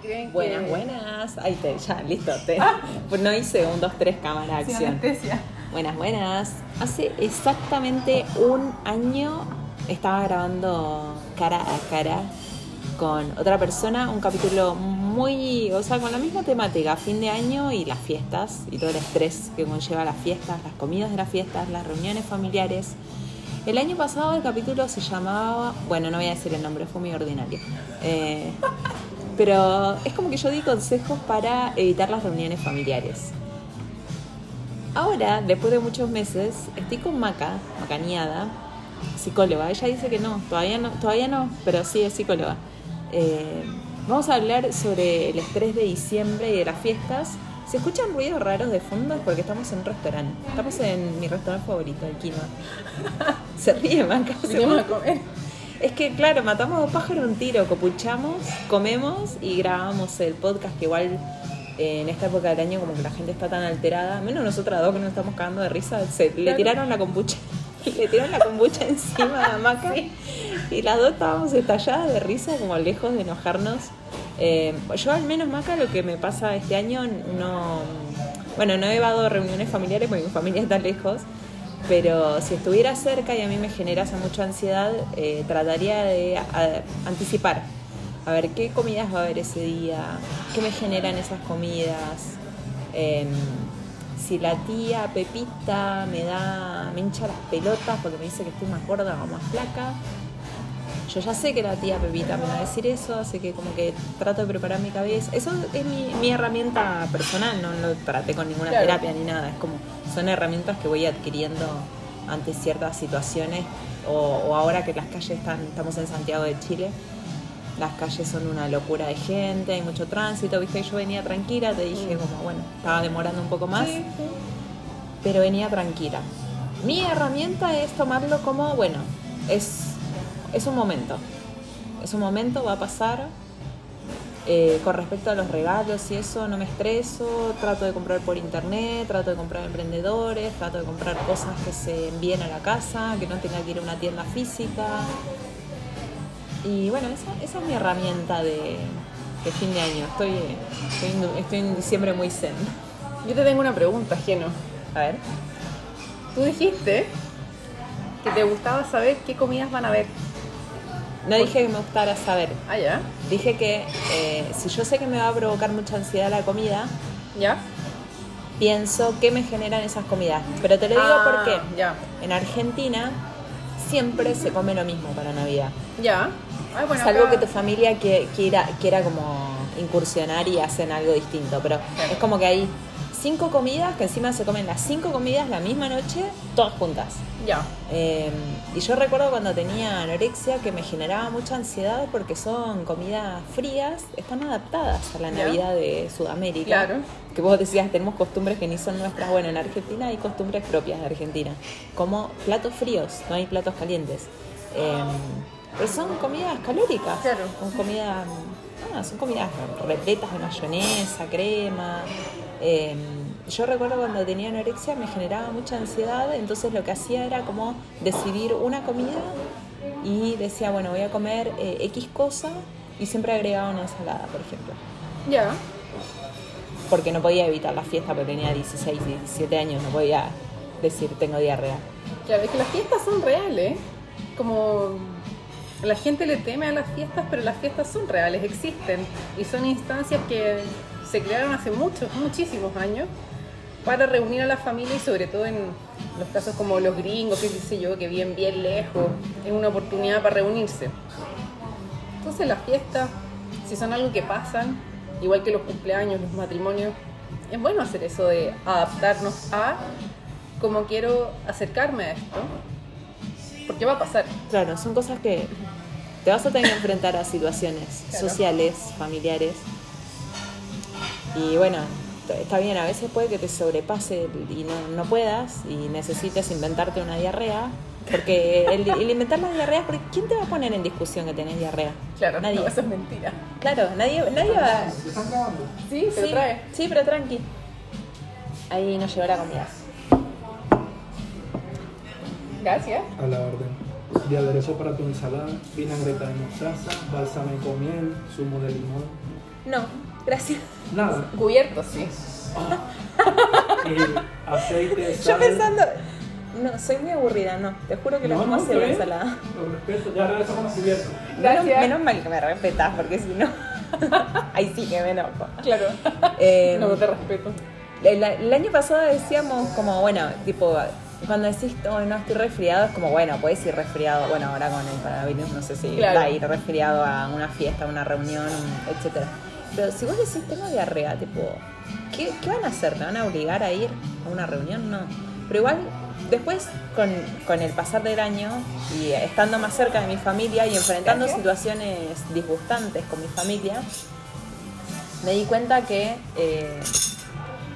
creen que- Buenas, buenas. Ahí te, ya, listo. Te, pues no hice un, dos, tres cámara acción. Buenas, buenas. Hace exactamente un año estaba grabando cara a cara con otra persona un capítulo muy, o sea, con la misma temática, fin de año y las fiestas y todo el estrés que conlleva las fiestas, las comidas de las fiestas, las reuniones familiares. El año pasado el capítulo se llamaba, bueno, no voy a decir el nombre, fue muy ordinario. Eh, pero es como que yo di consejos para evitar las reuniones familiares. Ahora, después de muchos meses, estoy con Maca, Macaneada, psicóloga. Ella dice que no, todavía no, todavía no, pero sí es psicóloga. Eh, vamos a hablar sobre el estrés de diciembre y de las fiestas. Si escuchan ruidos raros de fondo es porque estamos en un restaurante. Estamos en mi restaurante favorito, el Quinoa. Se ríe Maca. se a comer. Es que, claro, matamos a dos pájaros un tiro, copuchamos, comemos y grabamos el podcast que igual eh, en esta época del año como que la gente está tan alterada, menos nosotras dos que nos estamos cagando de risa, se, le tiraron la kombucha, le tiraron la kombucha encima a Maca y las dos estábamos estalladas de risa, como lejos de enojarnos. Eh, yo al menos Maca lo que me pasa este año no... Bueno, no he dado reuniones familiares porque mi familia está lejos, pero si estuviera cerca y a mí me generase mucha ansiedad, eh, trataría de anticipar. A ver qué comidas va a haber ese día, qué me generan esas comidas. Em, si la tía Pepita me da, me hincha las pelotas porque me dice que estoy más gorda o más flaca. Yo ya sé que la tía Pepita me va a decir eso, así que como que trato de preparar mi cabeza. Eso es mi, mi herramienta personal, no lo traté con ninguna Claro. terapia ni nada. Es como, son herramientas que voy adquiriendo ante ciertas situaciones o, o ahora que las calles están, estamos en Santiago de Chile, las calles son una locura de gente, hay mucho tránsito, viste, yo venía tranquila, te dije como, bueno, estaba demorando un poco más Sí, sí. pero venía tranquila. Mi herramienta es tomarlo como, bueno, es, es un momento. Es un momento, va a pasar. Eh, con respecto a los regalos y eso, no me estreso. Trato de comprar por internet, trato de comprar emprendedores, trato de comprar cosas que se envíen a la casa, que no tenga que ir a una tienda física. Y bueno, esa, esa es mi herramienta de, de fin de año. Estoy, estoy, estoy en diciembre muy zen. Yo te tengo una pregunta, Geno. A ver. Tú dijiste que te gustaba saber qué comidas van a haber. No dije que me gustara saber. Ah, ya. Dije que eh, si yo sé que me va a provocar mucha ansiedad la comida, ¿Ya? pienso qué me generan esas comidas. Pero te lo digo Ah, porque Ya. en Argentina siempre se come lo mismo para Navidad. Ya. Ay, bueno, Salvo acá- que tu familia quiera, quiera como incursionar y hacen algo distinto. Pero es como que hay cinco comidas que encima se comen las cinco comidas la misma noche, todas juntas. Ya. Eh, y yo recuerdo cuando tenía anorexia que me generaba mucha ansiedad porque son comidas frías, están adaptadas a la. Navidad de Sudamérica. Claro. Que vos decías, tenemos costumbres que ni son nuestras. Bueno, en Argentina hay costumbres propias de Argentina, como platos fríos, no hay platos calientes. Eh, pero son comidas calóricas. Claro. Son comidas, ah, son comidas repletas de mayonesa, crema. Eh, yo recuerdo cuando tenía anorexia me generaba mucha ansiedad, entonces lo que hacía era como decidir una comida y decía, bueno, voy a comer eh, X cosa y siempre agregaba una ensalada, por ejemplo. Ya. Porque no podía evitar la fiesta, porque tenía 16, 17 años, no podía decir tengo diarrea. Claro, es que las fiestas son reales. Como la gente le teme a las fiestas, pero las fiestas son reales, existen. Y son instancias que se crearon hace muchos, muchísimos años para reunir a la familia y sobre todo en los casos como los gringos, que qué sé yo, que viven bien lejos, es una oportunidad para reunirse. Entonces las fiestas, si son algo que pasan, igual que los cumpleaños, los matrimonios, es bueno hacer eso de adaptarnos a cómo quiero acercarme a esto, porque va a pasar. Claro, son cosas que te vas a tener que enfrentar a situaciones Claro. sociales, familiares. Y bueno, está bien, a veces puede que te sobrepase y no, no puedas y necesites inventarte una diarrea. Porque el, el inventar la diarrea, porque ¿quién te va a poner en discusión que tenés diarrea? Claro, nadie. no, eso es mentira. Claro, nadie, nadie va. ¿Están grabando? Sí, se Sí, trae. sí, pero tranqui. Ahí nos llegó la comida. Gracias. A la orden. de aderezo para tu ensalada, vinagreta de mostaza, balsámico miel, zumo de limón. No, gracias. Nada. Cubiertos, sí. Y aceite, Yo sal. pensando, no, soy muy aburrida, no. Te juro que la No, vamos a no, hacer la ensalada. Lo respeto, ya regreso con los cubiertos. Menos, Gracias. menos mal que me respetas, porque si no. Ahí sí que me enojo. Claro. Eh, no te respeto. el, el año pasado decíamos, como, bueno, tipo, cuando decís, oh, no estoy resfriado, es como, bueno, puedes ir resfriado. Bueno, ahora con el coronavirus, no sé si Claro. va a ir resfriado a una fiesta, a una reunión, etcétera. Pero si vos decís, tengo diarrea, tipo, ¿qué, ¿qué van a hacer? ¿Me van a obligar a ir a una reunión? No. Pero igual, después, con, con el pasar del año y estando más cerca de mi familia y enfrentando situaciones disgustantes con mi familia, me di cuenta que eh,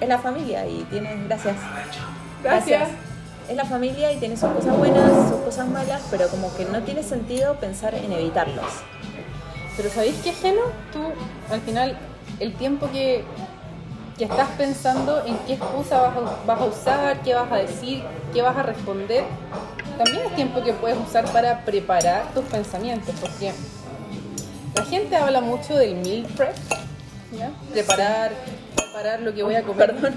es la familia y tiene. Gracias. Gracias. Es la familia y tiene sus cosas buenas, sus cosas malas, pero como que no tiene sentido pensar en evitarlos. Pero ¿sabéis qué, Geno? Tú, al final, el tiempo que, que estás pensando en qué excusa vas a, vas a usar, qué vas a decir, qué vas a responder, también es tiempo que puedes usar para preparar tus pensamientos, porque la gente habla mucho del meal prep, ¿ya? Preparar, preparar lo que voy a comer. Perdón.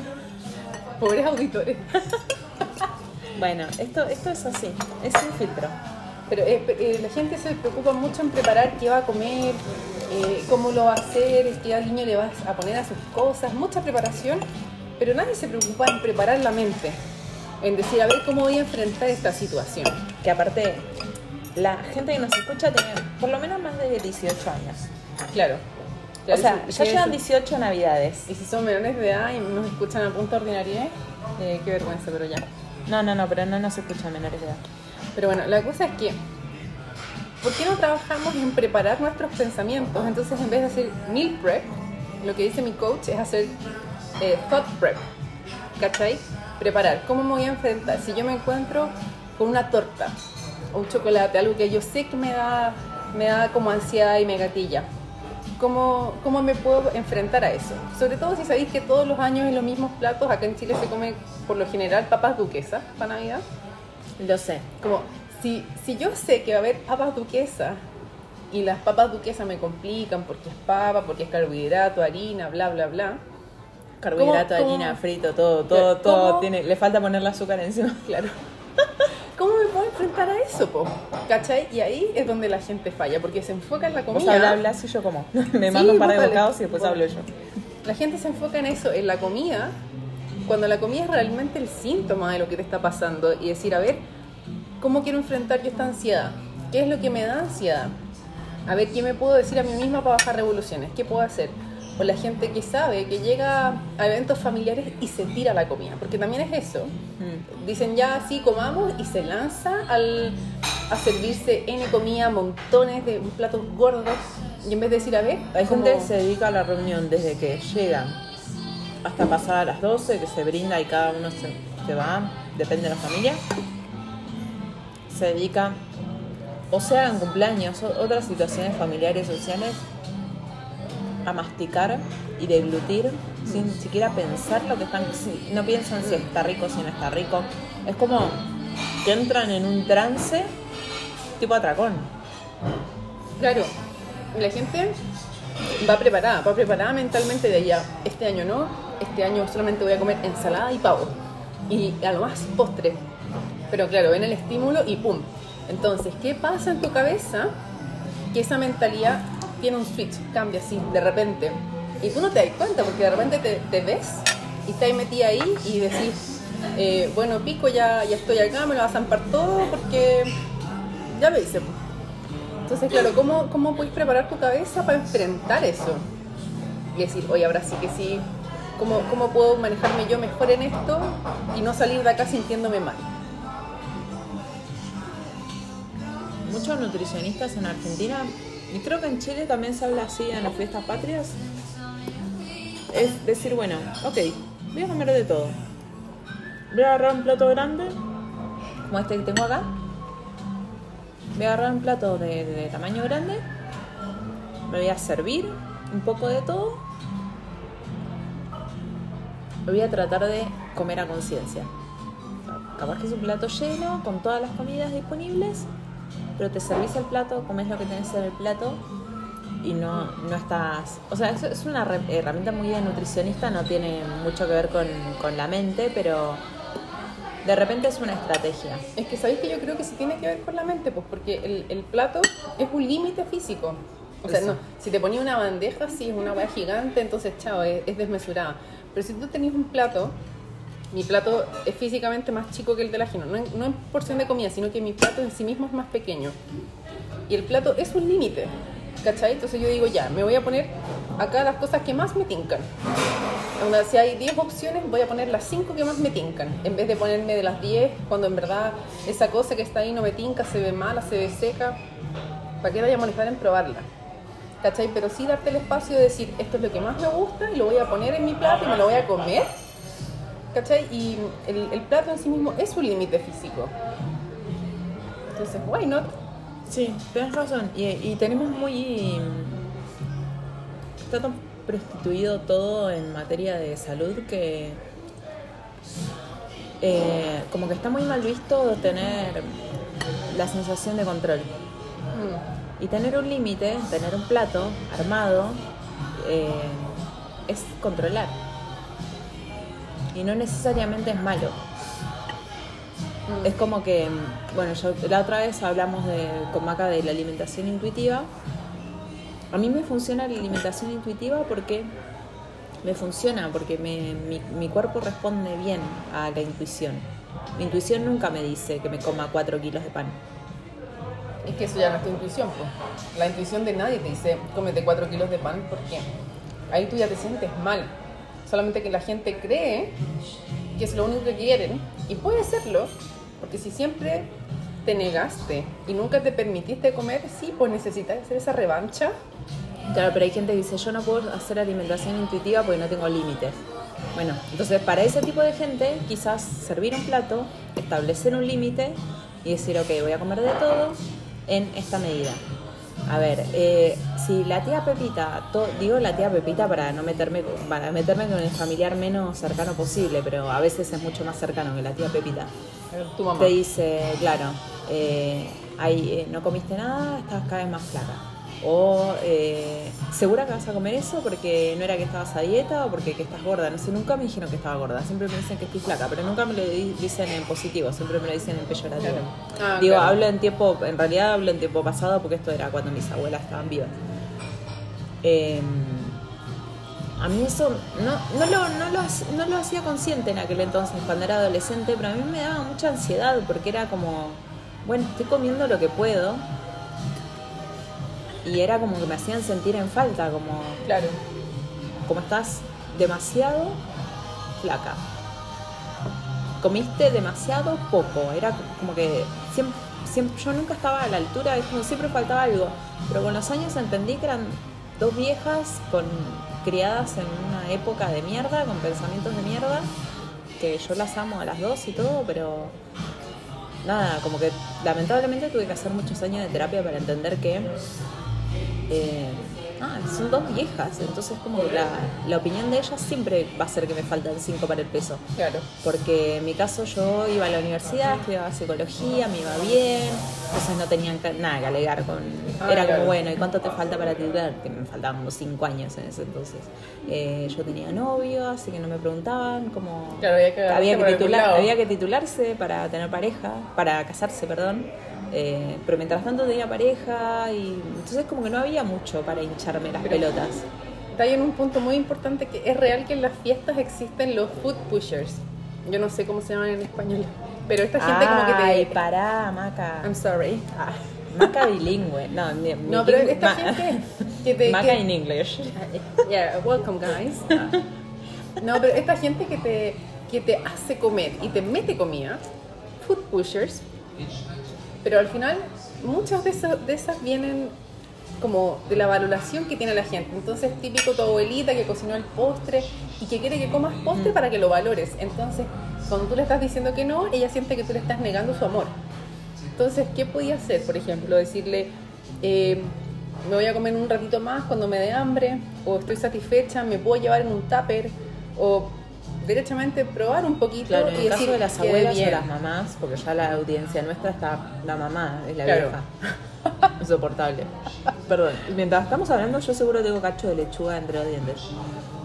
Pobres auditores. Bueno, esto, esto es así, es un filtro. Pero eh, la gente se preocupa mucho en preparar qué va a comer, eh, cómo lo va a hacer, qué al niño le vas a poner a sus cosas, mucha preparación, pero nadie se preocupa en preparar la mente, en decir, a ver cómo voy a enfrentar esta situación. Que aparte, la gente que nos escucha tiene por lo menos más de 18 años. Claro. O sea, si- ya si- llevan 18 navidades. Y si son menores de edad y nos escuchan a punto ordinaria, eh, qué vergüenza, pero ya. No, no, no, pero no nos escuchan menores de edad. Pero bueno, la cosa es que, ¿por qué no trabajamos en preparar nuestros pensamientos? Entonces, en vez de hacer meal prep, lo que dice mi coach es hacer eh, thought prep. ¿Cachai? Preparar. ¿Cómo me voy a enfrentar? Si yo me encuentro con una torta o un chocolate, algo que yo sé que me da, me da como ansiedad y me gatilla. ¿Cómo, ¿Cómo me puedo enfrentar a eso? Sobre todo si sabéis que todos los años en los mismos platos, acá en Chile se come por lo general papas duquesas para Navidad. Lo sé. Como, si, si yo sé que va a haber papas duquesas y las papas duquesas me complican porque es papa, porque es carbohidrato, harina, bla, bla, bla. Carbohidrato, ¿Cómo- harina, cómo- frito, todo, todo, ¿Cómo? todo. Tiene, le falta ponerle azúcar encima. Claro. ¿Cómo me puedo enfrentar a eso, po? ¿Cachai? Y ahí es donde la gente falla, porque se enfoca en la Vos comida. habla, hablas y yo como. Me Sí, mando un par de vos bocados y después Vos. hablo yo. La gente se enfoca en eso, en la comida, cuando la comida es realmente el síntoma de lo que te está pasando y decir, a ver, ¿cómo quiero enfrentar yo esta ansiedad? ¿Qué es lo que me da ansiedad? A ver, ¿qué me puedo decir a mí misma para bajar revoluciones? ¿Qué puedo hacer? O la gente que sabe que llega a eventos familiares y se tira la comida, porque también es eso. Mm. Dicen ya así comamos y se lanza al, a servirse N comida, montones de platos gordos. Y en vez de decir, a ver, Hay como- gente que se dedica a la reunión desde que llegan hasta pasar a las 12, que se brinda y cada uno se, se va, depende de la familia. Se dedica, o sea, en cumpleaños, otras situaciones familiares sociales, a masticar y deglutir sin siquiera pensar lo que están. no piensan si está rico, si no está rico. Es como que entran en un trance tipo atracón. Claro, la gente va preparada, va preparada mentalmente de allá. Este año no, este año solamente voy a comer ensalada y pavo. Y a lo más postre. Pero claro, ven el estímulo y ¡pum! Entonces, ¿qué pasa en tu cabeza? Que esa mentalidad tiene un switch, cambia así, de repente. Y tú no te das cuenta porque de repente te, ves y estás metida ahí y decís, eh, bueno, pico, ya, ya estoy acá, me lo vas a zampar todo porque ya lo hice. Entonces, claro, ¿cómo, cómo puedes preparar tu cabeza para enfrentar eso? Y decir, oye, ahora sí que sí, ¿cómo, ¿cómo puedo manejarme yo mejor en esto y no salir de acá sintiéndome mal? muchos nutricionistas en Argentina, y creo que en Chile también se habla así en las fiestas patrias, es decir, bueno, ok, voy a comer de todo. Voy a agarrar un plato grande, como este que tengo acá. Voy a agarrar un plato de, de tamaño grande. Me voy a servir un poco de todo. Voy a tratar de comer a conciencia. Capaz que es un plato lleno, con todas las comidas disponibles, pero te servís el plato, comes lo que tenés en el plato y no, no estás... O sea, es, una herramienta muy de nutricionista, no tiene mucho que ver con, con la mente, pero de repente es una estrategia. Es que sabéis que yo creo que sí tiene que ver con la mente, pues porque el, el plato es un límite físico. O sea, Eso. no, si te ponía una bandeja, sí, es una hueá gigante, entonces, chao, es, es desmesurada. Pero si tú tenías un plato, mi plato es físicamente más chico que el del ajeno. No en, no en porción de comida, sino que mi plato en sí mismo es más pequeño. Y el plato es un límite, ¿cachai? Entonces yo digo, ya, me voy a poner acá las cosas que más me tincan. Onda, si hay 10 opciones, voy a poner las 5 que más me tincan. En vez de ponerme de las 10, cuando en verdad esa cosa que está ahí no me tinca, se ve mala, se ve seca. ¿Para qué vaya a molestar en probarla? ¿Cachai? Pero sí darte el espacio de decir, esto es lo que más me gusta y lo voy a poner en mi plato y me lo voy a comer. ¿Cachai? Y el, el plato en sí mismo es un límite físico. Entonces, why not? Sí, tenés razón. Y, y tenemos muy. Está tan prostituido todo en materia de salud que. eh, como que está muy mal visto tener la sensación de control. Mm, Y tener un límite, tener un plato armado, eh, es controlar. Y no necesariamente es malo. mm. Es como que, bueno, yo, la otra vez hablamos de, con Maca de la alimentación intuitiva. A mí me funciona la alimentación intuitiva porque me funciona, porque me- mi, mi cuerpo responde bien a la intuición. Mi intuición nunca me dice que me coma 4 kilos de pan. Es que eso ya no es tu intuición, pues. La intuición de nadie te dice, cómete 4 kilos de pan, porque ahí tú ya te sientes mal. Solamente que la gente cree que es lo único que quieren, y puede serlo, porque si siempre te negaste y nunca te permitiste comer, sí, pues necesitas hacer esa revancha. Claro, pero hay gente que dice, yo no puedo hacer alimentación intuitiva porque no tengo límites. Bueno, entonces para ese tipo de gente, quizás servir un plato, establecer un límite y decir, ok, voy a comer de todo en esta medida. A ver, eh, si la tía Pepita, to- digo la tía Pepita para no meterme, para meterme con el familiar menos cercano posible, pero a veces es mucho más cercano que la tía Pepita Tu mamá. te dice, claro, eh, ahí, eh, no comiste nada, estás cada vez más flaca. O, eh, ¿segura que vas a comer eso porque no era que estabas a dieta o porque que estás gorda? No sé, nunca me dijeron que estaba gorda. Siempre me dicen que estoy flaca, pero nunca me lo di- dicen en positivo, siempre me lo dicen en peyorativo. Claro. Ah, Digo, claro. hablo en tiempo, en realidad hablo en tiempo pasado porque esto era cuando mis abuelas estaban vivas. Eh, a mí eso no, no, lo, no, lo, no lo hacía consciente en aquel entonces, cuando era adolescente, pero a mí me daba mucha ansiedad porque era como, bueno, estoy comiendo lo que puedo. Y era como que me hacían sentir en falta, como, Claro. como estás demasiado flaca. Comiste demasiado poco, era como que siempre, siempre- yo nunca estaba a la altura, es como siempre faltaba algo. Pero con los años entendí que eran dos viejas con, criadas en una época de mierda, con pensamientos de mierda, que yo las amo a las dos y todo, pero nada, como que lamentablemente tuve que hacer muchos años de terapia para entender que eh, ah, son dos viejas, entonces como que la, la opinión de ellas siempre va a ser que me faltan cinco para el peso. Claro. Porque en mi caso yo iba a la universidad, estudiaba psicología, me iba bien, entonces no tenían nada que alegar con... Ah, era claro. como, bueno, ¿y cuánto te falta para titular? Que me faltaban como cinco años en ese entonces. Eh, yo tenía novio, así que no me preguntaban como... Claro, había que había, que titular- había que titularse para tener pareja, para casarse, perdón. Eh, pero mientras tanto tenía pareja y entonces como que no había mucho para hincharme las pelotas. Está ahí en un punto muy importante que es real que en las fiestas existen los food pushers. Yo no sé cómo se llaman en español, pero esta gente como que Ay, te... pará, Maca. I'm sorry. Ah, Maca bilingüe. No, mi- mi No, pero esta gente que te... Maca que- in English. Yeah, welcome guys. No, pero esta gente que te, que te hace comer y te mete comida, food pushers, pero al final muchas de esas, de esas vienen como de la valoración que tiene la gente. Entonces, típico tu abuelita que cocinó el postre y que quiere que comas postre para que lo valores. Entonces, cuando tú le estás diciendo que no, ella siente que tú le estás negando su amor. Entonces, ¿qué podía hacer? Por ejemplo, decirle, eh, me voy a comer un ratito más cuando me dé hambre, o estoy satisfecha, me puedo llevar en un tupper, o derechamente probar un poquito Claro, en y el caso de las abuelas o bien. las mamás, porque ya la audiencia nuestra está la mamá, es la Claro. vieja. Insoportable. Perdón. Mientras estamos hablando, yo seguro tengo cacho de lechuga entre los dientes.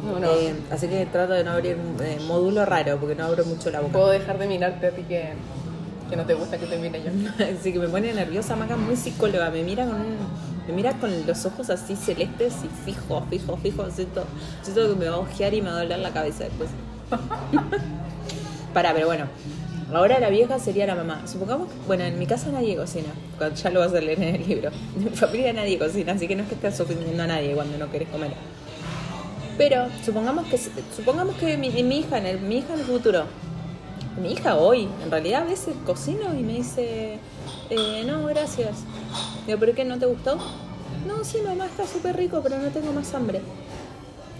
No, no. Eh, así que trato de no abrir eh, módulo raro, porque no abro mucho la boca. Puedo dejar de mirarte a ti que, que no te gusta que te mire yo. Así que me pone nerviosa, Maca, muy psicóloga. Me mira con un- me mira con los ojos así celestes y fijo, fijo, fijo. Siento, siento que me va a ojear y me va a doler la cabeza después. Pará, pero bueno. Ahora la vieja sería la mamá. Supongamos que, bueno, en mi casa nadie cocina. Ya lo vas a leer en el libro. En mi familia nadie cocina, así que no es que estés ofendiendo a nadie cuando no querés comer. Pero supongamos que supongamos que mi, mi hija en el mi hija en el futuro mi hija hoy, en realidad a veces cocino y me dice, eh, no, gracias. Digo, ¿pero qué? ¿No te gustó? No, sí, mamá, está súper rico, pero no tengo más hambre.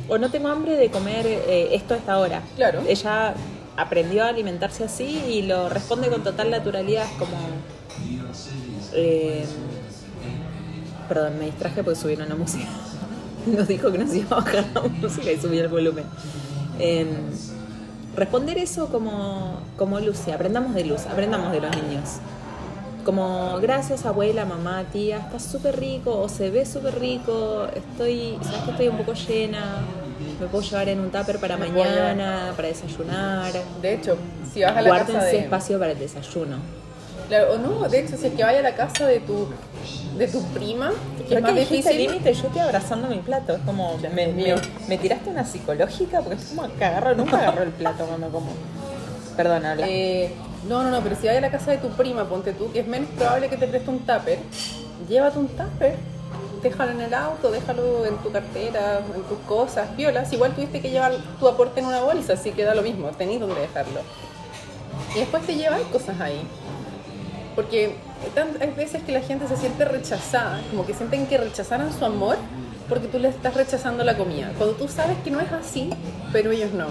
O no tengo hambre de comer eh, esto a esta hora. Claro. Ella aprendió a alimentarse así y lo responde con total naturalidad, como... eh, perdón, me distraje porque subieron la música. Nos dijo que nos iba a bajar la música y subí el volumen. Em, responder eso como, como Lucy, aprendamos de Luz, aprendamos de los niños. Como gracias abuela, mamá, tía, está súper rico o se ve súper rico, estoy, sabes que estoy un poco llena, me puedo llevar en un tupper para Me mañana, para desayunar. De hecho, si vas a la Guárdense casa de... espacio para el desayuno. Claro, o no, de hecho, si es que vaya a la casa de tu, de tu prima, que es más difícil... límite, yo estoy abrazando mi plato. Es como, me- me tiraste una psicológica porque es como que agarro, nunca agarro el plato cuando como. Perdón, habla. Eh, no, no, no, pero si vas a la casa de tu prima, ponte tú, que es menos probable que te preste un tupper, llévate un tupper, déjalo en el auto, déjalo en tu cartera, en tus cosas, violas. Igual tuviste que llevar tu aporte en una bolsa, así que da lo mismo, tenés donde dejarlo. Y después te llevas cosas ahí. Porque hay veces que la gente se siente rechazada, como que sienten que rechazaran su amor porque tú le estás rechazando la comida. Cuando tú sabes que no es así, pero ellos no.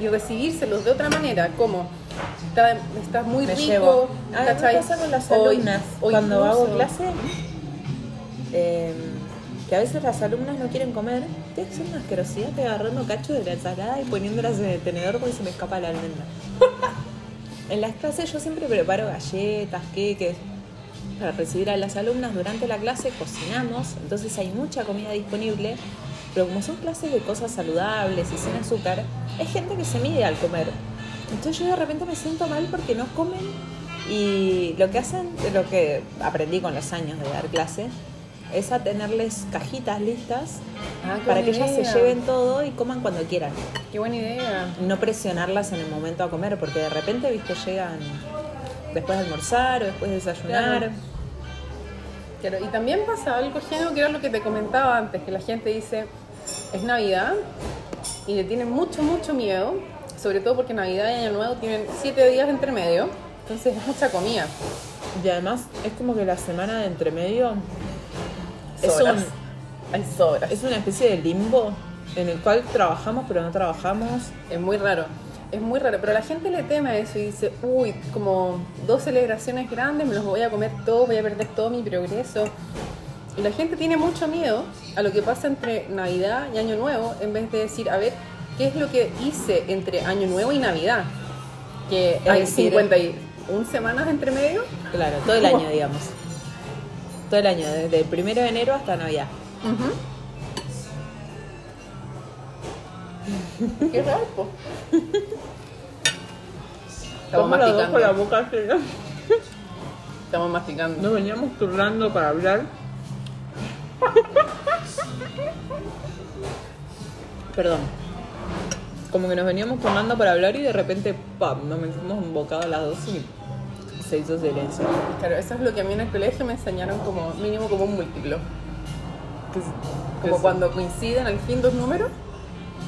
Y recibírselos de otra manera, como está, estás muy me rico, llevo. Ah, me ¿cachai? pasa con las alumnas. o Cuando incluso- hago clase, eh, que a veces las alumnas no quieren comer, te hacer una asquerosidad te agarrando cacho de la ensalada y poniéndolas en el tenedor porque se me escapa la almendra. en las clases yo siempre preparo galletas, queques. Para recibir a las alumnas durante la clase cocinamos, entonces hay mucha comida disponible, pero como son clases de cosas saludables y sin azúcar, hay gente que se mide al comer. Entonces yo de repente me siento mal porque no comen y lo que hacen, lo que aprendí con los años de dar clase, es a tenerles cajitas listas Ah, para que ellas se lleven todo y coman cuando quieran. Qué buena idea. No presionarlas en el momento a comer, porque de repente, viste, llegan después de almorzar o después de desayunar. Claro. Claro, y también pasa algo género que era lo que te comentaba antes, que la gente dice, es Navidad y le tienen mucho, mucho miedo, sobre todo porque Navidad y Año Nuevo tienen siete días entre medio, entonces es mucha comida. Y además es como que la semana de entre medio es, un- Hay sobras. es una especie de limbo en el cual trabajamos pero no trabajamos. Es muy raro, es muy raro, pero la gente le teme a eso y dice, uy, como dos celebraciones grandes, me los voy a comer todos, voy a perder todo mi progreso. Y la gente tiene mucho miedo a lo que pasa entre Navidad y Año Nuevo, en vez de decir, a ver, ¿qué es lo que hice entre Año Nuevo y Navidad? Que hay decir, 51 semanas entre medio. Claro, todo el año, digamos. Todo el año, desde el primero de enero hasta Navidad. Qué raro, po. Estamos dos con la masticando. boca llena. Estamos masticando. Nos veníamos turnando para hablar. Perdón. Como que nos veníamos turnando para hablar y de repente, ¡pam! Nos metimos un bocado a las dos y se hizo silencio. Claro, eso es lo que a mí en el colegio me enseñaron como mínimo como un múltiplo. Como Eso. cuando coinciden al fin dos números.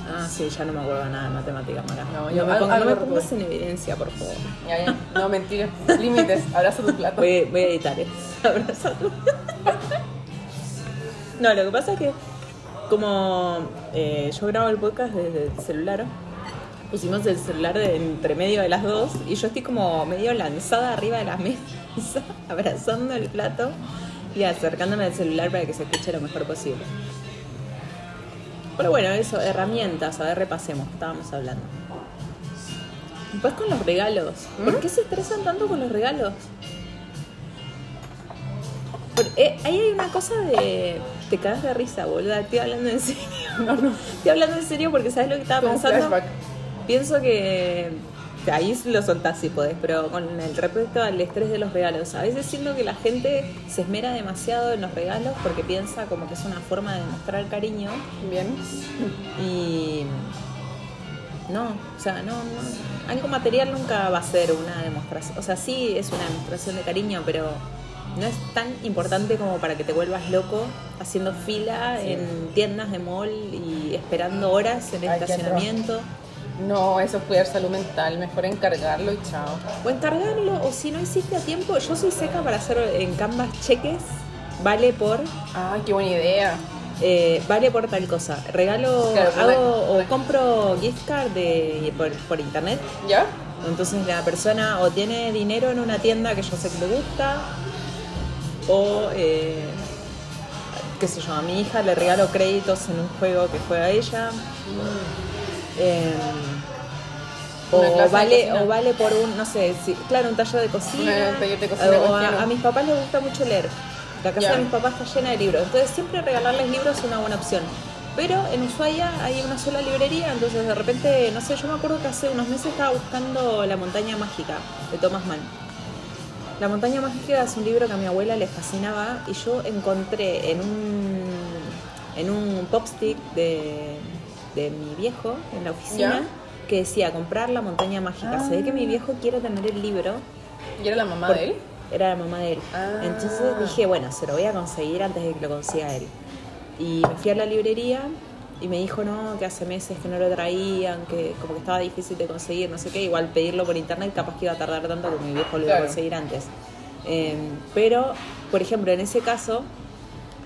Ah, sí, ya no me acuerdo nada de matemáticas, Mara. No, No, yo me, algo- pongas, no me pongas en evidencia, por favor. Ya, ya. No, mentira. Límites. Abraza tu plato. Voy, voy a editar, ¿eh? Abrazado. No, lo que pasa es que como eh, yo grabo el podcast desde el celular, pusimos el celular de entre medio de las dos y yo estoy como medio lanzada arriba de la mesa, abrazando el plato y acercándome al celular para que se escuche lo mejor posible. Pero bueno, eso, herramientas, a ver, repasemos, estábamos hablando. Después con los regalos. ¿Por ¿Mm? qué se estresan tanto con los regalos? Por- eh, ahí hay una cosa de. Te cagas de risa, boluda. Estoy hablando en serio. No, no. Estoy hablando en serio porque sabes lo que estaba pensando. flashback. Pienso que. Ahí lo soltás si podés, pero con el respecto al estrés de los regalos. A veces siento que la gente se esmera demasiado en los regalos porque piensa como que es una forma de demostrar cariño. Bien. Y. No, o sea, no, no. Algo material nunca va a ser una demostración. O sea, sí es una demostración de cariño, pero no es tan importante como para que te vuelvas loco haciendo fila en tiendas de mall y esperando horas en el Ay, estacionamiento. No, eso es cuidar salud mental. Mejor encargarlo y chao. O encargarlo, o si no hiciste a tiempo, yo soy seca para hacer en Canvas cheques, vale por Ay, qué buena idea. eh, vale por tal cosa. Regalo, Claro, hago re- o compro gift card de, por, por internet. ¿Ya? Entonces la persona o tiene dinero en una tienda que yo sé que le gusta, o eh, qué sé yo, a mi hija le regalo créditos en un juego que juega ella. Eh, Una o vale, o vale por un, no sé, si, claro, un taller de cocina. De o a, mis papás les gusta mucho leer. La casa de mis papás está llena de libros. Entonces siempre regalarles libros es una buena opción. Pero en Ushuaia hay una sola librería, entonces de repente, no sé, yo me acuerdo que hace unos meses estaba buscando La montaña mágica de Thomas Mann. La montaña mágica es un libro que a mi abuela le fascinaba y yo encontré en un en un popstick de, de mi viejo en la oficina ¿Ya? que decía comprar la montaña mágica. Se ve que mi viejo quiere tener el libro. ¿Y era la mamá de él? Era la mamá de él. Ah. Entonces dije, bueno, se lo voy a conseguir antes de que lo consiga él. Y me fui a la librería y me dijo, no, que hace meses que no lo traían, que como que estaba difícil de conseguir, no sé qué. Igual pedirlo por internet capaz que iba a tardar tanto como mi viejo lo iba a conseguir antes. Eh, pero, por ejemplo, en ese caso,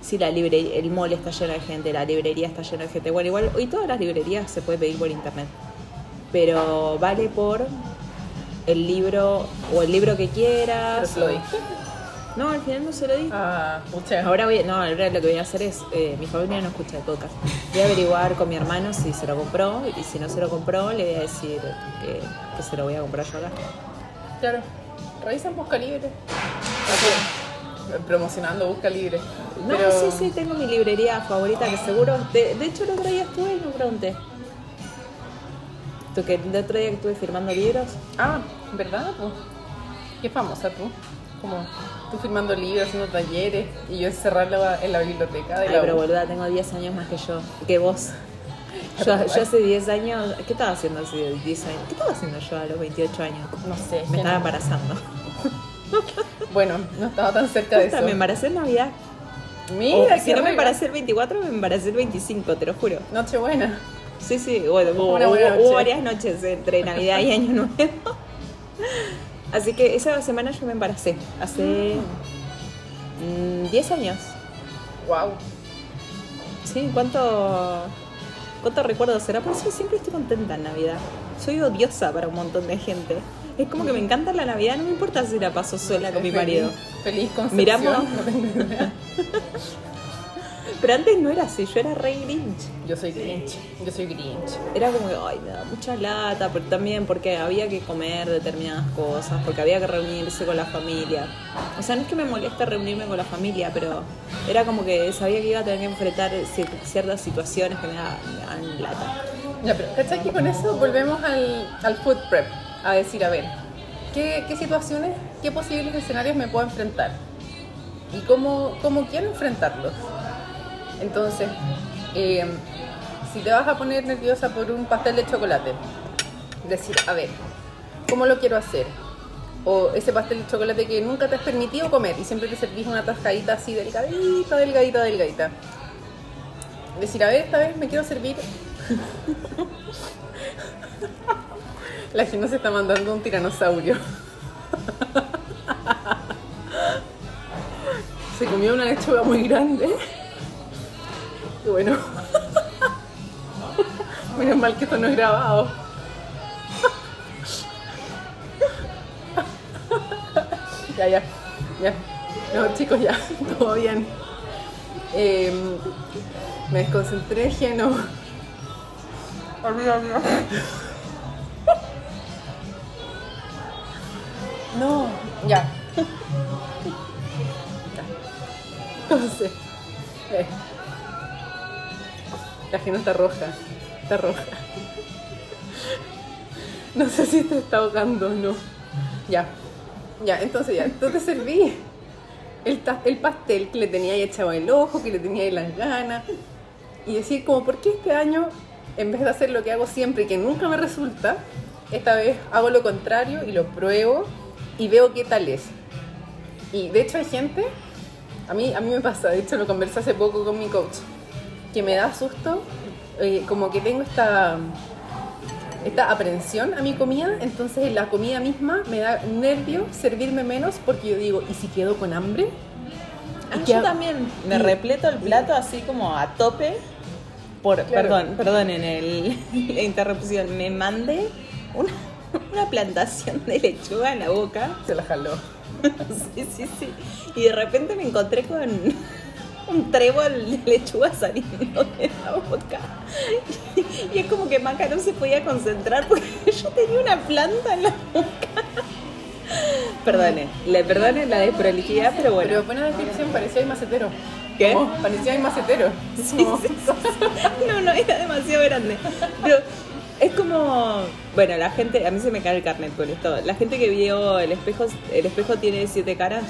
si la librería, el mall está lleno de gente, la librería está llena de gente, bueno, igual hoy todas las librerías se puede pedir por internet. Pero vale por el libro o el libro que ¿Pero quieras. o-? No, al final no se lo di. Ah, pucha. Ahora voy, no, ahora lo que voy a hacer es, eh, mi familia no escucha el podcast. Voy a averiguar con mi hermano si se lo compró y si no se lo compró le voy a decir que, que se lo voy a comprar yo acá. Claro. Revisa en Busca Libre. Ok. Promocionando Busca Libre. No, Pero- sí, sí, tengo mi librería favorita que seguro, de, de hecho el otro día estuve y me pregunté. ¿Tú que el otro día que estuve firmando libros? Ah, ¿verdad? po? Qué famosa tú. Como tú firmando libros, haciendo talleres y yo encerrarla en la biblioteca de Ay, la pero boluda, tengo 10 años más que yo, que vos. Yo, yo hace 10 años, ¿qué estaba haciendo hace 10 años? ¿Qué estaba haciendo yo a los 28 años? No sé. Me estaba no. embarazando. Bueno, no estaba tan cerca de eso. Me embaracé en Navidad. Mira, si no me embaracé el 24, me embaracé el 25, te lo juro. Nochebuena. Sí, sí, bueno, hubo, hubo- varias noches entre Navidad y Año Nuevo. Así que esa semana yo me embaracé, hace mm, 10 años. Wow. Sí, ¿cuánto, ¿cuánto recuerdo será? Por eso siempre estoy contenta en Navidad. Soy odiosa para un montón de gente. Es como que me encanta la Navidad, no me importa si la paso sola con mi marido. Feliz concepción. Miramos. No. Pero antes no era así, yo era re grinch. Yo soy Grinch. Yo soy Grinch. Era como que, ay, me da mucha lata, pero también porque había que comer determinadas cosas, porque había que reunirse con la familia. O sea, no es que me moleste reunirme con la familia, pero era como que sabía que iba a tener que enfrentar cier- ciertas situaciones que me, da- me dan lata. Ya, pero ¿cachai que con eso volvemos al, al food prep? A decir, a ver, ¿qué, qué situaciones, qué posibles escenarios me puedo enfrentar? ¿Y cómo, cómo quiero enfrentarlos? Entonces, eh, si te vas a poner nerviosa por un pastel de chocolate, decir, a ver, ¿cómo lo quiero hacer? O ese pastel de chocolate que nunca te has permitido comer y siempre te servís una tascadita así delgadita, delgadita, delgadita. Decir, a ver, esta vez me quiero servir La gente se está mandando un tiranosaurio. Se comió una lechuga muy grande. Bueno. Menos mal que esto no es grabado. Ya, ya, ya. No, chicos, ya, todo bien. Eh, me desconcentré, lleno. No, ya. Ya. Entonces, eh, la gente está roja, está roja. No sé si te está ahogando o no. Ya, ya, entonces ya, entonces serví el, el pastel que le tenía ahí echado el ojo, que le tenía ahí las ganas. Y decir como, ¿por qué este año, en vez de hacer lo que hago siempre y que nunca me resulta, esta vez hago lo contrario y lo pruebo y veo qué tal es? Y de hecho hay gente, a mí, a mí me pasa, de hecho lo conversé hace poco con mi coach, que me da susto, eh, como que tengo esta, esta aprensión a mi comida, entonces la comida misma me da nervio servirme menos porque yo digo, ¿y si quedo con hambre? Ah, ¿Y qué yo también me Y- repleto el plato así como a tope. Por, Claro. Perdón, perdón en el, la interrupción. Me mandé una, una plantación de lechuga en la boca. Se la jaló. Sí, sí, sí. Y de repente me encontré con un trébol de lechuga saliendo de la boca. Y, es como que Maca no se podía concentrar porque yo tenía una planta en la boca. Perdone, le perdone la desprolijidad, pero bueno. Pero buena descripción, parecía el macetero. ¿Qué? Como, parecía el macetero. Sí, Como- sí, sí. No, no, era demasiado grande. Pero es como. Bueno, la gente. A mí se me cae el carnet con esto. La gente que vio el espejo, el espejo tiene siete caras.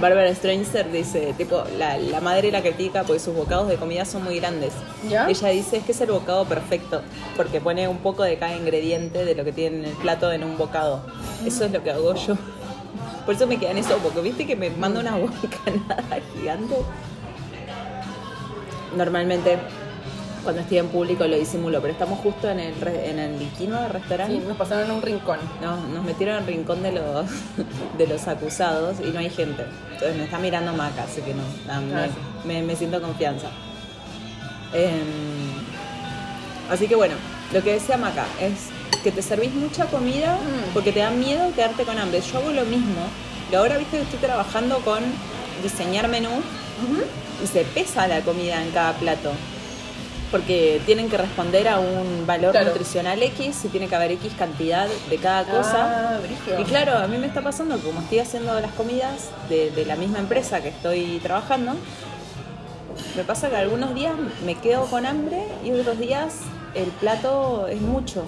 Barbara Stranger dice, tipo, la, la madre la critica porque sus bocados de comida son muy grandes. ¿Ya? Ella dice es que es el bocado perfecto, porque pone un poco de cada ingrediente de lo que tiene en el plato en un bocado. Eso es lo que hago yo. Por eso me quedan eso, porque viste que me manda una bocanada gigante. Normalmente cuando estoy en público lo disimulo, pero estamos justo en el, re- en el quinoa restaurante. Sí, nos pasaron a un rincón. No, nos metieron al rincón de los, de los acusados y no hay gente. Entonces me está mirando Maca, así que no, me, me- me siento confianza. Em, así que bueno, lo que decía Maca es que te servís mucha comida Mm. porque te da miedo quedarte con hambre. Yo hago lo mismo. Y ahora viste que estoy trabajando con diseñar menú y se pesa la comida en cada plato. Porque tienen que responder a un valor Claro. nutricional X y tiene que haber X cantidad de cada cosa. Ah, brígido. Y claro, a mí me está pasando que como estoy haciendo las comidas de, de la misma empresa que estoy trabajando, me pasa que algunos días me quedo con hambre y otros días el plato es mucho.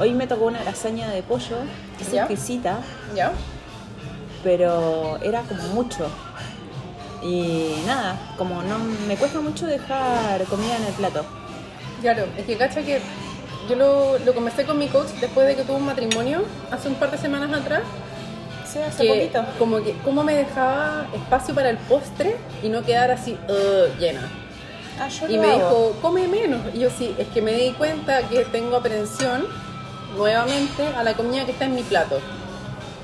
Hoy me tocó una lasaña de pollo, que es ¿Ya? exquisita, ¿Ya? pero era como mucho. Y nada, como no me cuesta mucho dejar comida en el plato. Claro, es que cacha que yo lo, lo conversé con mi coach después de que tuvo un matrimonio hace un par de semanas atrás. Sí, hace Que poquito. como que cómo me dejaba espacio para el postre y no quedar así "Ugh", llena. Ah, yo Y me hago. dijo, come menos. Y yo sí, es que me di cuenta que tengo aprensión nuevamente a la comida que está en mi plato.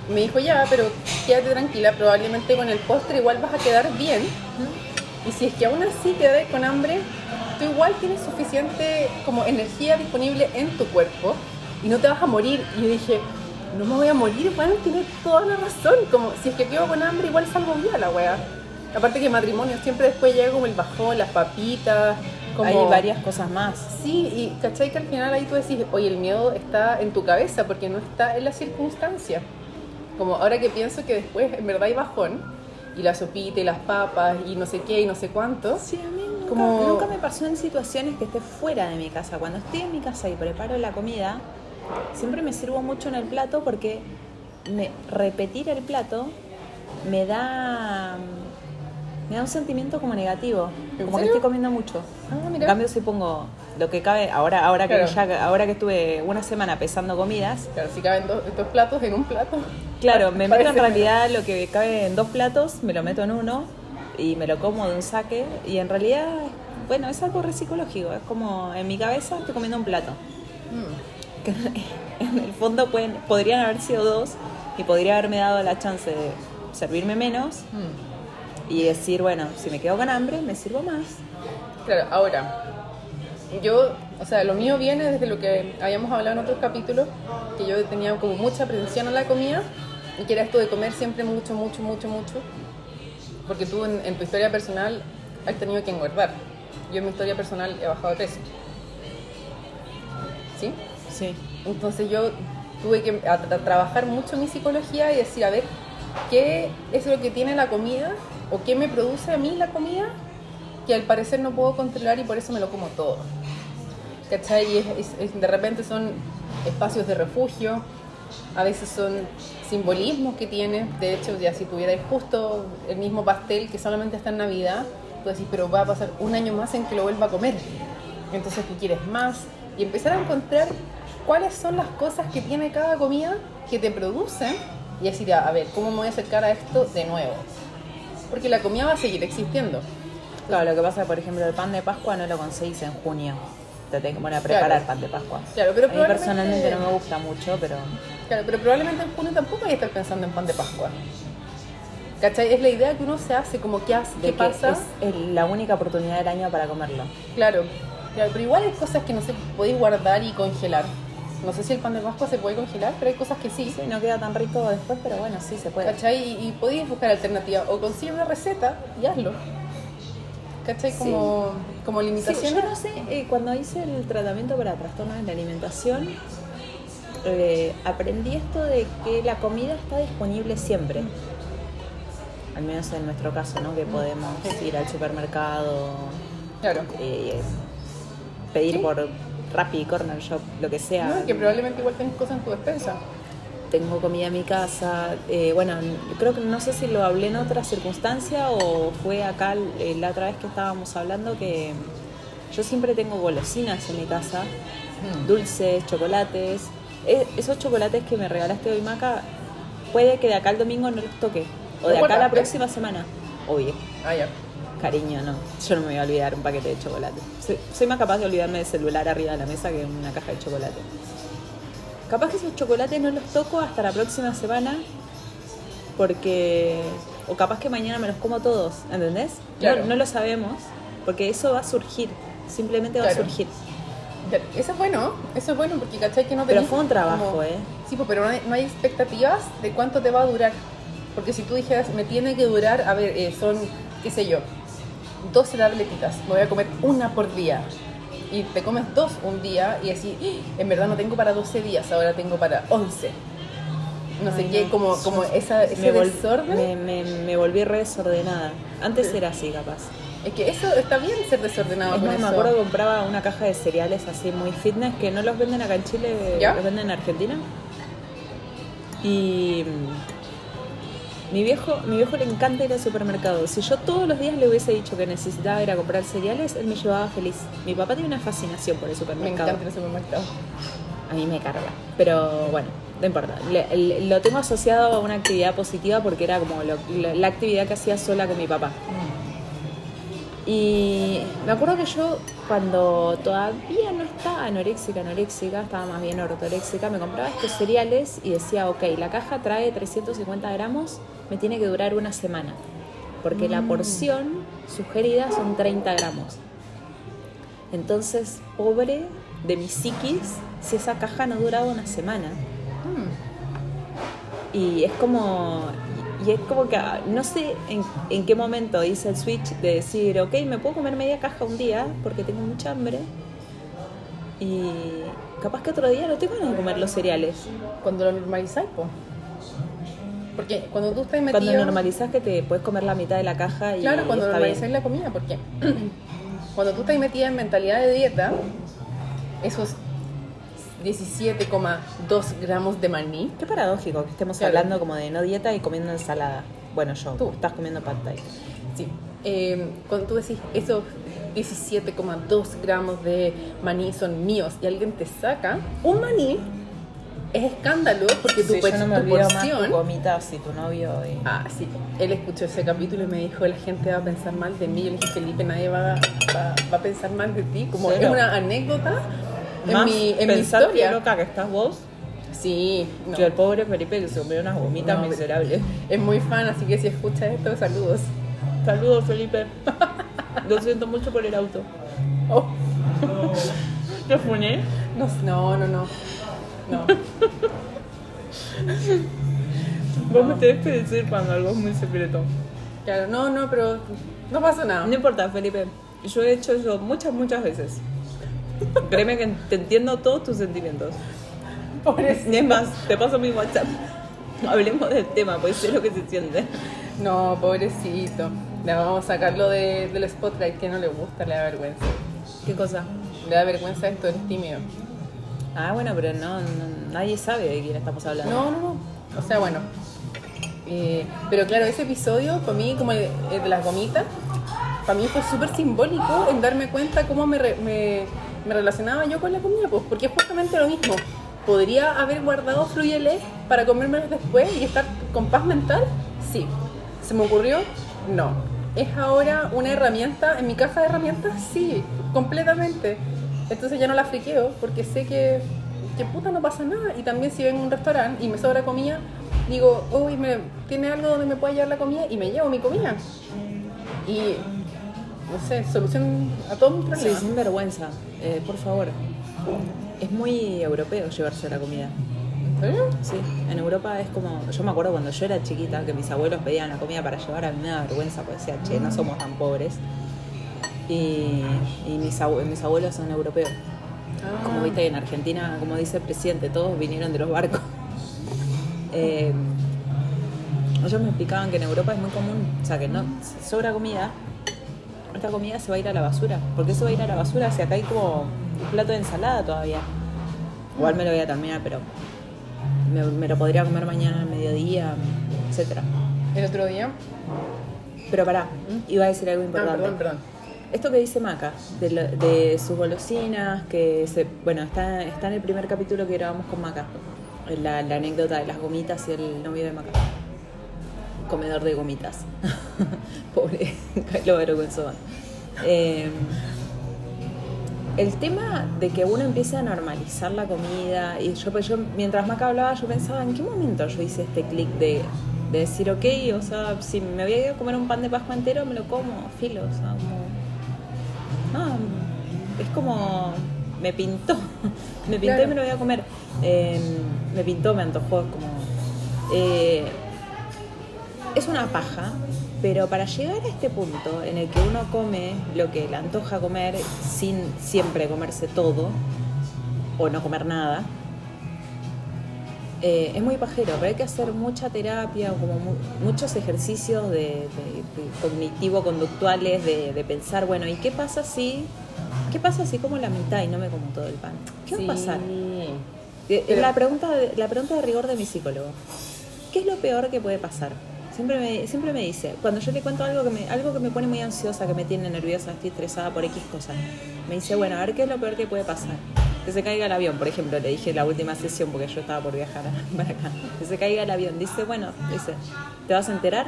Me dijo, ya, pero quédate tranquila, probablemente con el postre igual vas a quedar bien. Y si es que aún así quedas con hambre, tú igual tienes suficiente como energía disponible en tu cuerpo y no te vas a morir. Y yo dije, no me voy a morir, bueno, tiene toda la razón. Como si es que quedo con hambre, igual salgo bien la wea. Aparte que matrimonio siempre después llega como el bajón, las papitas, como... Hay varias cosas más. Sí, y cachai que al final ahí tú decís, oye, el miedo está en tu cabeza porque no está en la circunstancia. Como ahora que pienso que después en verdad hay bajón, y la sopita y las papas y no sé qué y no sé cuánto. Sí, a mí nunca, Como- nunca me pasó en situaciones que esté fuera de mi casa. Cuando estoy en mi casa y preparo la comida, siempre me sirvo mucho en el plato porque me, repetir el plato me da me da un sentimiento como negativo, ¿En como que estoy comiendo mucho. Ah, En cambio si pongo lo que cabe ahora ahora que ya ahora que estuve una semana pesando comidas, Claro, si caben dos, dos platos en un plato. Claro, me meto en realidad lo que cabe en dos platos, me lo meto en uno y me lo como de un saque. Y en realidad, bueno, es algo re psicológico. Es como en mi cabeza estoy comiendo un plato. Mm. Que en el fondo pueden, podrían haber sido dos y podría haberme dado la chance de servirme menos Mm. Y decir, bueno, si me quedo con hambre, me sirvo más. Claro, ahora, yo, o sea, lo mío viene desde lo que habíamos hablado en otros capítulos, que yo tenía como mucha aprensión a la comida y que era esto de comer siempre mucho, mucho, mucho, mucho, porque tú en, en tu historia personal has tenido que engordar. Yo en mi historia personal he bajado de peso. ¿Sí? Sí. Entonces yo tuve que a- a trabajar mucho mi psicología y decir, a ver, ¿qué es lo que tiene la comida o qué me produce a mí la comida que al parecer no puedo controlar y por eso me lo como todo? ¿Cachai? Y es- es- de repente son espacios de refugio, a veces son simbolismos que tiene. De hecho, ya si tuvierais justo el mismo pastel que solamente está en Navidad, tú decís, pero va a pasar un año más en que lo vuelva a comer. Entonces tú quieres más. Y empezar a encontrar cuáles son las cosas que tiene cada comida que te producen y decir, a ver, ¿cómo me voy a acercar a esto de nuevo? Porque la comida va a seguir existiendo. Claro, lo que pasa, por ejemplo, el pan de Pascua no lo conseguís en junio. Te tenés que poner a preparar Claro. pan de Pascua. Claro, pero a mí probablemente- personalmente no me gusta mucho, pero Claro, pero probablemente en junio tampoco hay que estar pensando en pan de Pascua. ¿Cachai? Es la idea que uno se hace, como qué hace, de qué que pasa. es la única oportunidad del año para comerlo. Claro, claro, pero igual hay cosas que no se podéis guardar y congelar. No sé si el pan de Pascua se puede congelar, pero hay cosas que sí. Sí, no queda tan rico después, pero bueno, sí se puede. ¿Cachai? Y, y podéis buscar alternativas. O consigue una receta y hazlo. ¿Cachai? Como, como Sí, limitación. yo no sé, eh, cuando hice el tratamiento para trastornos de la alimentación, eh, aprendí esto de que la comida está disponible siempre. Al menos en nuestro caso, ¿no? Que podemos ir al supermercado, Claro. eh, pedir Sí. por Rappi, Corner Shop, lo que sea. No, que probablemente igual tenés cosas en tu despensa. Tengo comida en mi casa. eh, bueno, creo que no sé si lo hablé en otra circunstancia o fue acá eh, la otra vez que estábamos hablando que yo siempre tengo golosinas en mi casa, dulces, chocolates. E- esos chocolates que me regalaste hoy, Maca, puede que de acá al domingo no los toque. O de ¿Lo acá la guardaste? próxima semana. Obvio. Ah, ya. Cariño, no. Yo no me voy a olvidar un paquete de chocolate. Soy, soy más capaz de olvidarme del celular arriba de la mesa que una caja de chocolate. Capaz que esos chocolates no los toco hasta la próxima semana porque... O capaz que mañana me los como todos, ¿entendés? No- Claro. No, lo sabemos porque eso va a surgir. Simplemente va Claro. a surgir. Eso es bueno, eso es bueno porque cachai que no Pero tenés fue un trabajo, como- ¿eh? Sí, pues, pero no hay, no hay expectativas de cuánto te va a durar. Porque si tú dijeras, me tiene que durar, a ver, eh, son, qué sé yo, 12 tabletitas, me voy a comer una por día. Y te comes dos un día y así, "Ah, en verdad no tengo para 12 días, ahora tengo para 11. No sé qué, como, como esa, ese Me, vol- desorden. me, me- me volví re desordenada. Antes era así, capaz. Es que eso está bien ser desordenado Es con más, me acuerdo que compraba una caja de cereales así muy fitness que no los venden acá en Chile, ¿Ya? los venden en Argentina. Y mi viejo, mi viejo le encanta ir al supermercado. Si yo todos los días le hubiese dicho que necesitaba ir a comprar cereales, él me llevaba feliz. Mi papá tiene una fascinación por el Me supermercado. encanta el supermercado. A mí me carga. Pero bueno, no importa. Le- le- lo tengo asociado a una actividad positiva porque era como lo- la, la actividad que hacía sola con mi papá. Y me acuerdo que yo, cuando todavía no estaba anoréxica, anoréxica, estaba más bien ortoréxica, me compraba estos cereales y decía, ok, la caja trae 350 gramos, me tiene que durar una semana. Porque la porción sugerida son 30 gramos. Entonces, pobre de mi psiquis, si esa caja no duraba una semana. Mm. Y es como. Y es como que ah, no sé en, en qué momento hice el switch de decir, ok, me puedo comer media caja un día porque tengo mucha hambre. Y capaz que otro día no tengo ganas de comer los cereales. Cuando lo normalizáis, po. Porque cuando tú estás metido... Cuando normalizás que te puedes comer la mitad de la caja y Claro, cuando bien. la comida, porque cuando tú estás metida en mentalidad de dieta, esos 17,2 gramos de maní, Qué paradójico que estemos Claro. hablando como de no dieta y comiendo ensalada. Bueno, yo, Tú. estás comiendo pad thai. sí, eh, cuando tú decís esos 17,2 gramos de maní son míos y alguien te saca un maní, es escándalo porque tu, Sí, yo no me tu olvido más porción... tu y tu novio y... Ah, sí. Él escuchó ese capítulo y me dijo, la gente va a pensar mal de mí. Yo le dije, Felipe, nadie va, va, va a pensar mal de ti. Como Cero. es una anécdota en Más mi, en mi pensar historia. que loca que estás vos Sí, no. que el pobre Felipe que se comió unas gomitas No, miserables. es muy fan, así que si escucha esto, saludos. Saludos, Felipe. Lo siento mucho por el auto. Oh, ¿Te funé? no, no, no, no. No. Vos me tenés que decir cuando algo es muy secreto. Claro, no, no, pero no pasa nada. No importa, Felipe. Yo he hecho eso muchas, muchas veces. Créeme que te entiendo todos tus sentimientos. Pobrecito. Es más, te paso mi WhatsApp. Hablemos del tema, pues sé lo que se siente. No, pobrecito. Le vamos a sacarlo de, del spotlight que no le gusta, le da vergüenza. ¿Qué cosa? Le da vergüenza esto, es tímido. Ah, bueno, pero no, no- nadie sabe de quién estamos hablando. No, no, no. O sea, bueno. Eh, pero claro, ese episodio, para mí, como el, el de las gomitas, para mí fue súper simbólico en darme cuenta cómo me, me, me relacionaba yo con la comida, pues, porque es justamente lo mismo. ¿Podría haber guardado fruyeles para comérmelos después y estar con paz mental? Sí. ¿Se me ocurrió? No. ¿Es ahora una herramienta en mi caja de herramientas? Sí, completamente. Entonces ya no la friqueo porque sé que, que puta no pasa nada. Y también si vengo a un restaurante y me sobra comida, digo, uy, me, ¿tiene algo donde me pueda llevar la comida? Y me llevo mi comida. Y, no sé, solución a todos mis Sí, problemas. sin vergüenza. Eh, por favor. Es muy europeo llevarse la comida. Sí, en Europa es como. Yo me acuerdo cuando yo era chiquita que mis abuelos pedían la comida para llevar, a mí me da vergüenza, porque decía, che, no somos tan pobres. Y, y mis, abue- mis abuelos son europeos. Ah. Como viste en Argentina, como dice el presidente, todos vinieron de los barcos. Eh, ellos me explicaban que en Europa es muy común, o sea, que no sobra comida, esta comida se va a ir a la basura. ¿Por qué se va a ir a la basura si acá hay como un plato de ensalada todavía? Igual me lo voy a terminar, pero me, me lo podría comer mañana al mediodía, etcétera. El otro día. Pero pará, iba a decir algo Ah, importante. perdón, perdón. Esto que dice Maca, de, lo- de sus golosinas, que se, bueno, está, está en el primer capítulo que grabamos con Maca, la, la anécdota de las gomitas y el novio de Maca. Comedor de gomitas. Pobre, lo vergonzó. Eh, el tema de que uno empiece a normalizar la comida, y yo, pues yo mientras Maca hablaba, yo pensaba, ¿en qué momento yo hice este clic de, de decir, ok, o sea, si me voy a ir a comer un pan de pascua entero, me lo como, filo, o sea, como... No, es como... Me pintó, me pintó Claro. y me lo voy a comer. Eh, me pintó, me antojó, como... eh, es una paja, pero para llegar a este punto en el que uno come lo que le antoja comer sin siempre comerse todo o no comer nada, eh, es muy pajero, pero hay que hacer mucha terapia, como mu- muchos ejercicios de, de- de cognitivo-conductuales, de, de pensar, bueno, ¿y qué pasa si, qué pasa si como la mitad y no me como todo el pan? ¿Qué va a pasar? Eh, Pero- la, pregunta la pregunta de rigor de mi psicólogo. ¿Qué es lo peor que puede pasar? Siempre me, siempre me dice, cuando yo le cuento algo que, me, algo que me pone muy ansiosa, que me tiene nerviosa, estoy estresada por X cosas, me dice, bueno, a ver qué es lo peor que puede pasar. Que se caiga el avión, por ejemplo, le dije en la última sesión porque yo estaba por viajar para acá. Que se caiga el avión. Dice, bueno, dice, ¿te vas a enterar?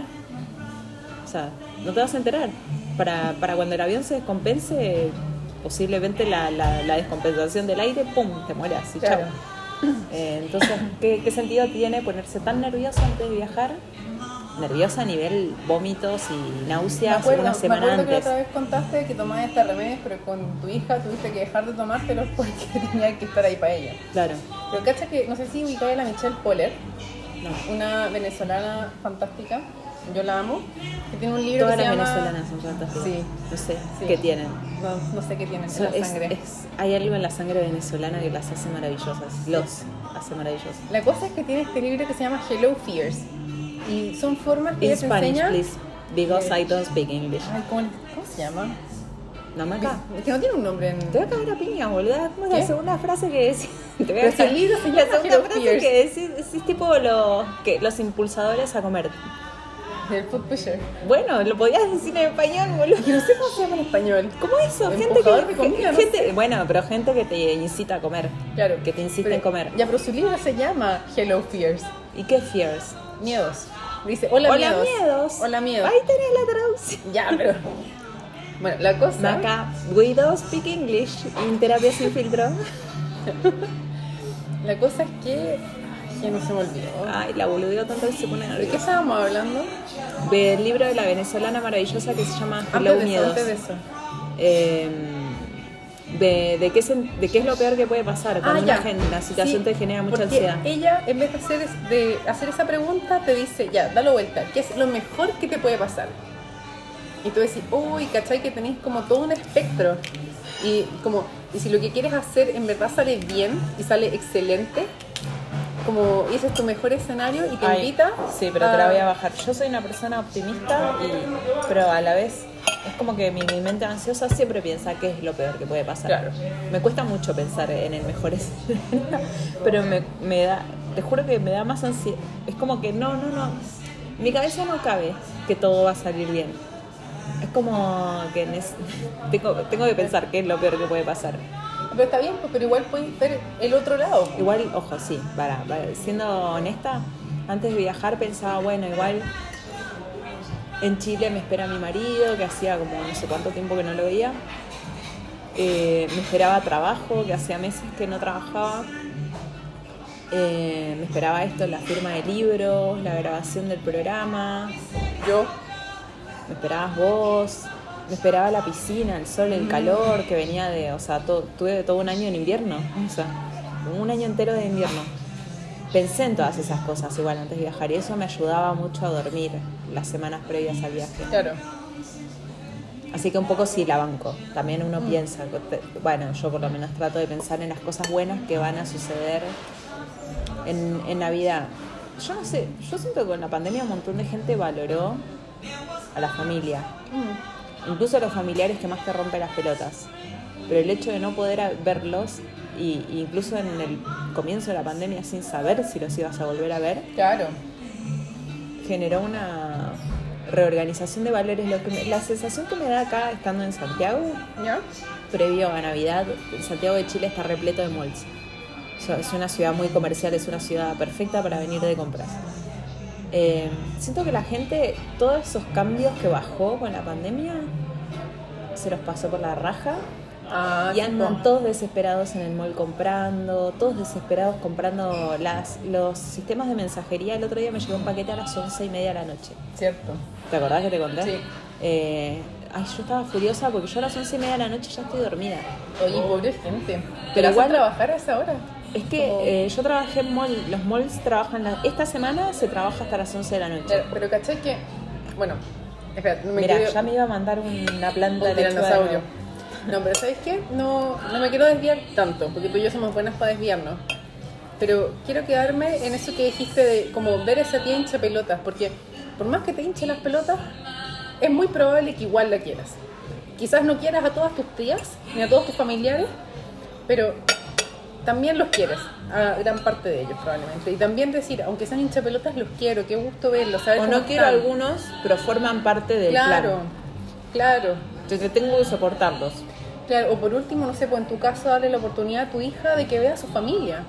O sea, no te vas a enterar. Para, para cuando el avión se descompense, posiblemente la, la, la descompensación del aire, ¡pum!, te mueras y Claro. chao. Eh, entonces, ¿qué, ¿qué sentido tiene ponerse tan nerviosa antes de viajar? Nerviosa a nivel vómitos y Me náuseas acuerdo, una me semana acuerdo que la antes. otra vez contaste que tomabas esta remedios, pero con tu hija tuviste que dejar de tomártelos porque tenía que estar ahí para ella. Claro. Pero cacha que, no sé si ubicáis a la Michelle Poller, No. una venezolana fantástica, yo la amo, que tiene un libro Todas que se las llama... venezolanas son fantásticas. Sí. No sé Sí. qué tienen. No, no sé qué tiene en So- la es- sangre. es- hay algo en la sangre venezolana que las hace maravillosas. Los hace maravillosas. La cosa es que tiene este libro que se llama Hello Fears. Y son formas que In te Spanish, enseña... please, because I don't speak English. Ay, ¿cómo, cómo se llama? Es que no tiene un nombre en... Te voy a cagar a piña, boluda. ¿Cómo es la segunda frase que decís? Te voy a si cagar- se La segunda frase que decís, decís tipo los, que, los impulsadores a comer. El Food Pusher. Bueno, lo podías decir en español, boludo. Que no sé cómo se llama en español. ¿Cómo eso? Gente que, de comida, no gente, Bueno, pero gente que te incita a comer. Claro. Que te insiste Pero- en comer. Ya, pero su libro se llama Hello Fears. ¿Y qué fears? Miedos. Dice, hola, Hola, miedos. miedos. Hola miedos. Ahí tenés la traducción. Ya, pero... Bueno, la cosa... Maca, we don't speak English en terapia sin filtro. La cosa es que... ay, Ya no se me olvidó. Ay, la boludeo tanto que se pone ¿De qué estábamos hablando? Del libro de la venezolana maravillosa que se llama Antes Hello de eso, Miedos. antes de eso. Eh, de, de, qué de qué es lo peor que puede pasar cuando Ah, una, ya. gen- la situación Sí, te genera mucha porque ansiedad. Ella, en vez de hacer, es- de hacer esa pregunta, te dice, ya, dale vuelta, ¿qué es lo mejor que te puede pasar? Y tú decís, uy, ¿cachai? Que tenéis como todo un espectro. Y como, y si lo que quieres hacer en verdad sale bien y sale excelente, como ese es tu mejor escenario y te Ay, invita. Sí, pero te la a- voy a bajar. Yo soy una persona optimista, y, pero a la vez es como que mi, mi mente ansiosa siempre piensa qué es lo peor que puede pasar. Claro. Me cuesta mucho pensar en el mejor escenario, pero me, me da, te juro que me da más ansiedad. Es como que no, no, no. En mi cabeza no cabe que todo va a salir bien. Es como que tengo, tengo que pensar qué es lo peor que puede pasar. Pero está bien, pero igual puedes ver el otro lado. Igual, ojo, sí, para, para- siendo honesta, antes de viajar pensaba, bueno, igual en Chile me espera mi marido, que hacía como no sé cuánto tiempo que no lo veía. Eh, me esperaba trabajo, que hacía meses que no trabajaba. Eh, me esperaba esto, la firma de libros, la grabación del programa, Yo, me esperabas vos, me esperaba la piscina, el sol, el calor que venía de, o sea, to- tuve todo un año en invierno, o sea, un año entero de invierno. Pensé en todas esas cosas igual antes de viajar y eso me ayudaba mucho a dormir las semanas previas al viaje. claro. Así que un poco sí la banco. También uno piensa, que te- bueno, yo por lo menos trato de pensar en las cosas buenas que van a suceder en, en Navidad. Yo no sé, yo siento que con la pandemia un montón de gente valoró a la familia. Incluso a los familiares que más te rompen las pelotas. Pero el hecho de no poder verlos, y, y incluso en el comienzo de la pandemia sin saber si los ibas a volver a ver, Claro. generó una reorganización de valores. Lo que me- la sensación que me da acá estando en Santiago, ¿Ya? previo a Navidad, Santiago de Chile está repleto de malls. O sea, es una ciudad muy comercial, es una ciudad perfecta para venir de compras. Eh, siento que la gente, todos esos cambios que bajó con la pandemia, se los pasó por la raja Ah, y andan todos desesperados en el mall comprando, todos desesperados comprando las, los sistemas de mensajería. El otro día me llegó un paquete a las once y media de la noche. Cierto. ¿Te acordás que te conté? Sí. Eh, ay, yo estaba furiosa porque yo a las once y media de la noche ya estoy dormida. Oye, pobre gente. Pero Pero igual- igual trabajar a esa hora. Es que eh, yo trabajé en mall, los malls trabajan, la- esta semana se trabaja hasta las 11 de la noche. Pero, pero caché que. Bueno, espera, me Mira, ya me iba a mandar una planta un de tiranosaurio. No, pero ¿sabes qué? No, no me quiero desviar tanto, porque tú y yo somos buenas para desviarnos. Pero quiero quedarme en eso que dijiste de como ver a esa tía hincha pelotas, porque por más que te hinche las pelotas, es muy probable que igual la quieras. Quizás no quieras a todas tus tías, ni a todos tus familiares, pero también los quieres, a gran parte de ellos probablemente. Y también decir, aunque sean hincha pelotas, los quiero, qué gusto verlos, saber O no quiero están. algunos, pero forman parte del Claro, plan. claro. Entonces tengo que soportarlos. Claro, o por último, no sé, pues en tu caso darle la oportunidad a tu hija de que vea a su familia.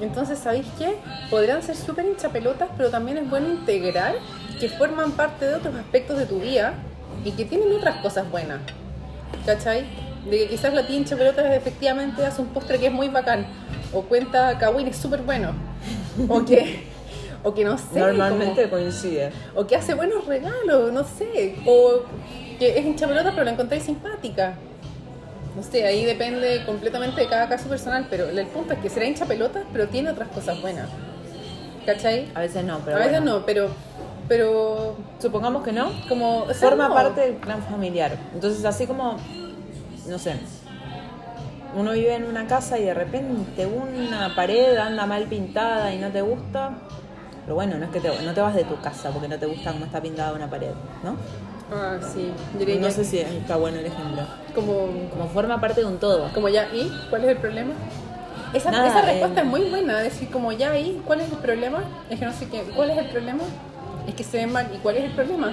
Entonces, ¿sabéis qué? Podrán ser súper hinchapelotas, pero también es bueno integrar que forman parte de otros aspectos de tu vida y que tienen otras cosas buenas. ¿Cachai? De que quizás la tía hinchapelotas efectivamente hace un postre que es muy bacán, o cuenta Kawin es súper bueno, o que, o que no sé. Normalmente como- coincide. o que hace buenos regalos, no sé, o que es hincha pelota pero la encontráis simpática. No sé, ahí depende completamente de cada caso personal, pero el punto es que será hincha pelota, pero tiene otras cosas buenas. ¿Cachai? A veces no, pero a veces bueno. no, pero pero Supongamos que no. como o sea, Forma no. parte del plan familiar. Entonces, así como, no sé, uno vive en una casa y de repente una pared anda mal pintada y no te gusta. Pero bueno, no es que te, no te vas de tu casa porque no te gusta cómo está pintada una pared, ¿no? Ah, sí, diría No sé si está bueno el ejemplo. como Como forma parte de un todo. como ya y ¿cuál es el problema? Esa, Nada, esa respuesta eh. es muy buena, decir como ya y ¿cuál es el problema? Es que no sé qué, ¿cuál es el problema? Es que se ven mal, ¿y cuál es el problema?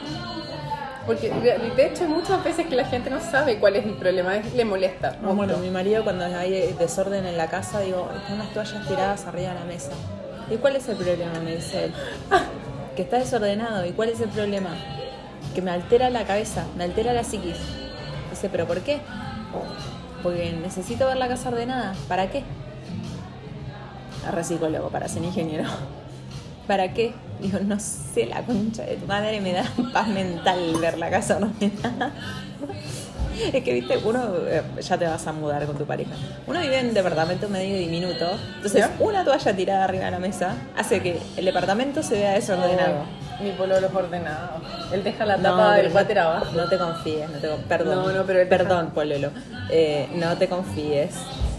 Porque de hecho muchas veces que la gente no sabe cuál es el problema, es- le molesta. No, bueno, mucho. mi marido cuando hay desorden en la casa, digo, están las toallas tiradas arriba de la mesa. ¿Y cuál es el problema? Me dice él. Que está desordenado. ¿Y cuál es el problema? Que me altera la cabeza, me altera la psiquis. Dice, ¿pero por qué? Porque necesito ver la casa ordenada. ¿Para qué? Arre psicólogo, para ser ingeniero. ¿Para qué? Digo, no sé, la concha de tu madre me da paz mental ver la casa ordenada. Es que, viste, uno eh, ya te vas a mudar con tu pareja. Uno vive en un departamento medio diminuto. Entonces, ¿Ya? una toalla tirada arriba de la mesa hace que el departamento se vea desordenado. Oh, mi pololo es ordenado. Él deja la No, tapa del water abajo. no te confíes, no te perdón. No, no, pero él deja- perdón, Pololo. Eh, no te confíes.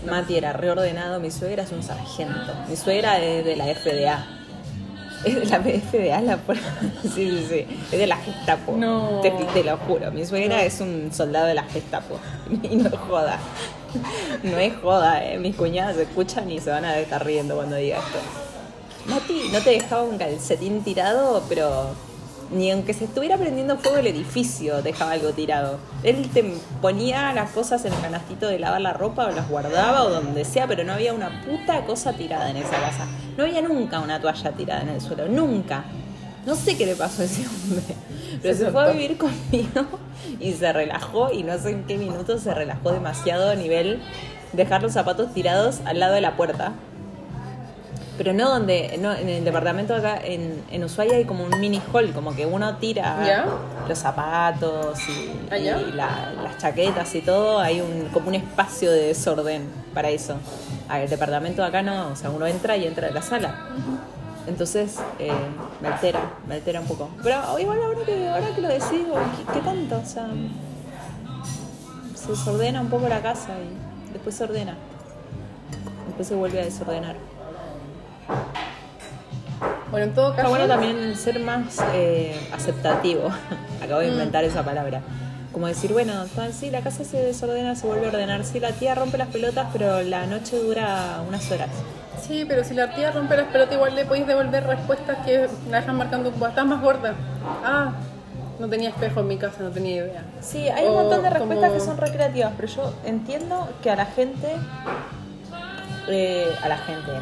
Mati era reordenado, mi suegra es un sargento. Mi suegra es de la FDA. Es de la FDA, la por- Sí, sí, sí. Es de la Gestapo. No. Te, te lo juro. Mi suegra es un soldado de la Gestapo. Y no es joda. No es joda, ¿eh? Mis cuñadas escuchan y se van a estar riendo cuando diga esto. Mati no te dejaba un calcetín tirado, pero ni aunque se estuviera prendiendo fuego el edificio dejaba algo tirado. Él te ponía las cosas en el canastito de lavar la ropa o las guardaba o donde sea, pero no había una puta cosa tirada en esa casa. No había nunca una toalla tirada en el suelo, nunca. No sé qué le pasó a ese hombre, pero Se se, fue a vivir conmigo y se relajó y no sé en qué minuto se relajó demasiado a nivel dejar los zapatos tirados al lado de la puerta. Pero no donde, no, en el departamento acá en, en Ushuaia hay como un mini hall, como que uno tira los zapatos y, ¿Ah, y la- las chaquetas y todo, hay un, como un espacio de desorden para eso. El departamento de acá no, o sea, uno entra y entra a la sala. Entonces eh, me altera, me altera un poco. Pero igual ahora que, ahora que lo decís, digo, ¿qué, qué tanto? O sea, se desordena un poco la casa y después se ordena. Después se vuelve a desordenar. Bueno, en todo Está caso. bueno también ser más eh, aceptativo. Acabo de inventar esa palabra. Como decir, bueno, sí, la casa se desordena, se vuelve a ordenar. Sí, la tía rompe las pelotas, pero la noche dura unas horas. Sí, pero si la tía rompe las pelotas, igual le podéis devolver respuestas que la dejan marcando un. Estás más gorda. Ah, no tenía espejo en mi casa, no tenía idea. Sí, hay un O montón de respuestas como- que son recreativas, pero yo entiendo que a la gente, eh, a la gente,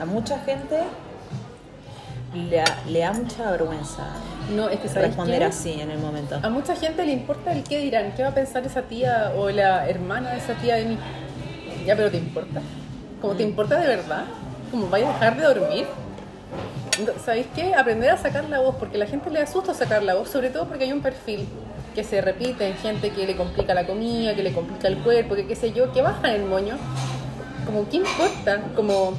a mucha gente le, da- le da mucha vergüenza No, es que ¿sabes responder qué? así en el momento. A mucha gente le importa el qué dirán, qué va a pensar esa tía o la hermana de esa tía de mí. Ya, pero ¿te importa? ¿Cómo Mm. te importa de verdad? ¿Cómo vaya a dejar de dormir? ¿Sabéis qué? Aprender a sacar la voz, porque a la gente le asusta sacar la voz, sobre todo porque hay un perfil que se repite en gente que le complica la comida, que le complica el cuerpo, que qué sé yo, que baja el moño. Como, ¿qué importa? Como,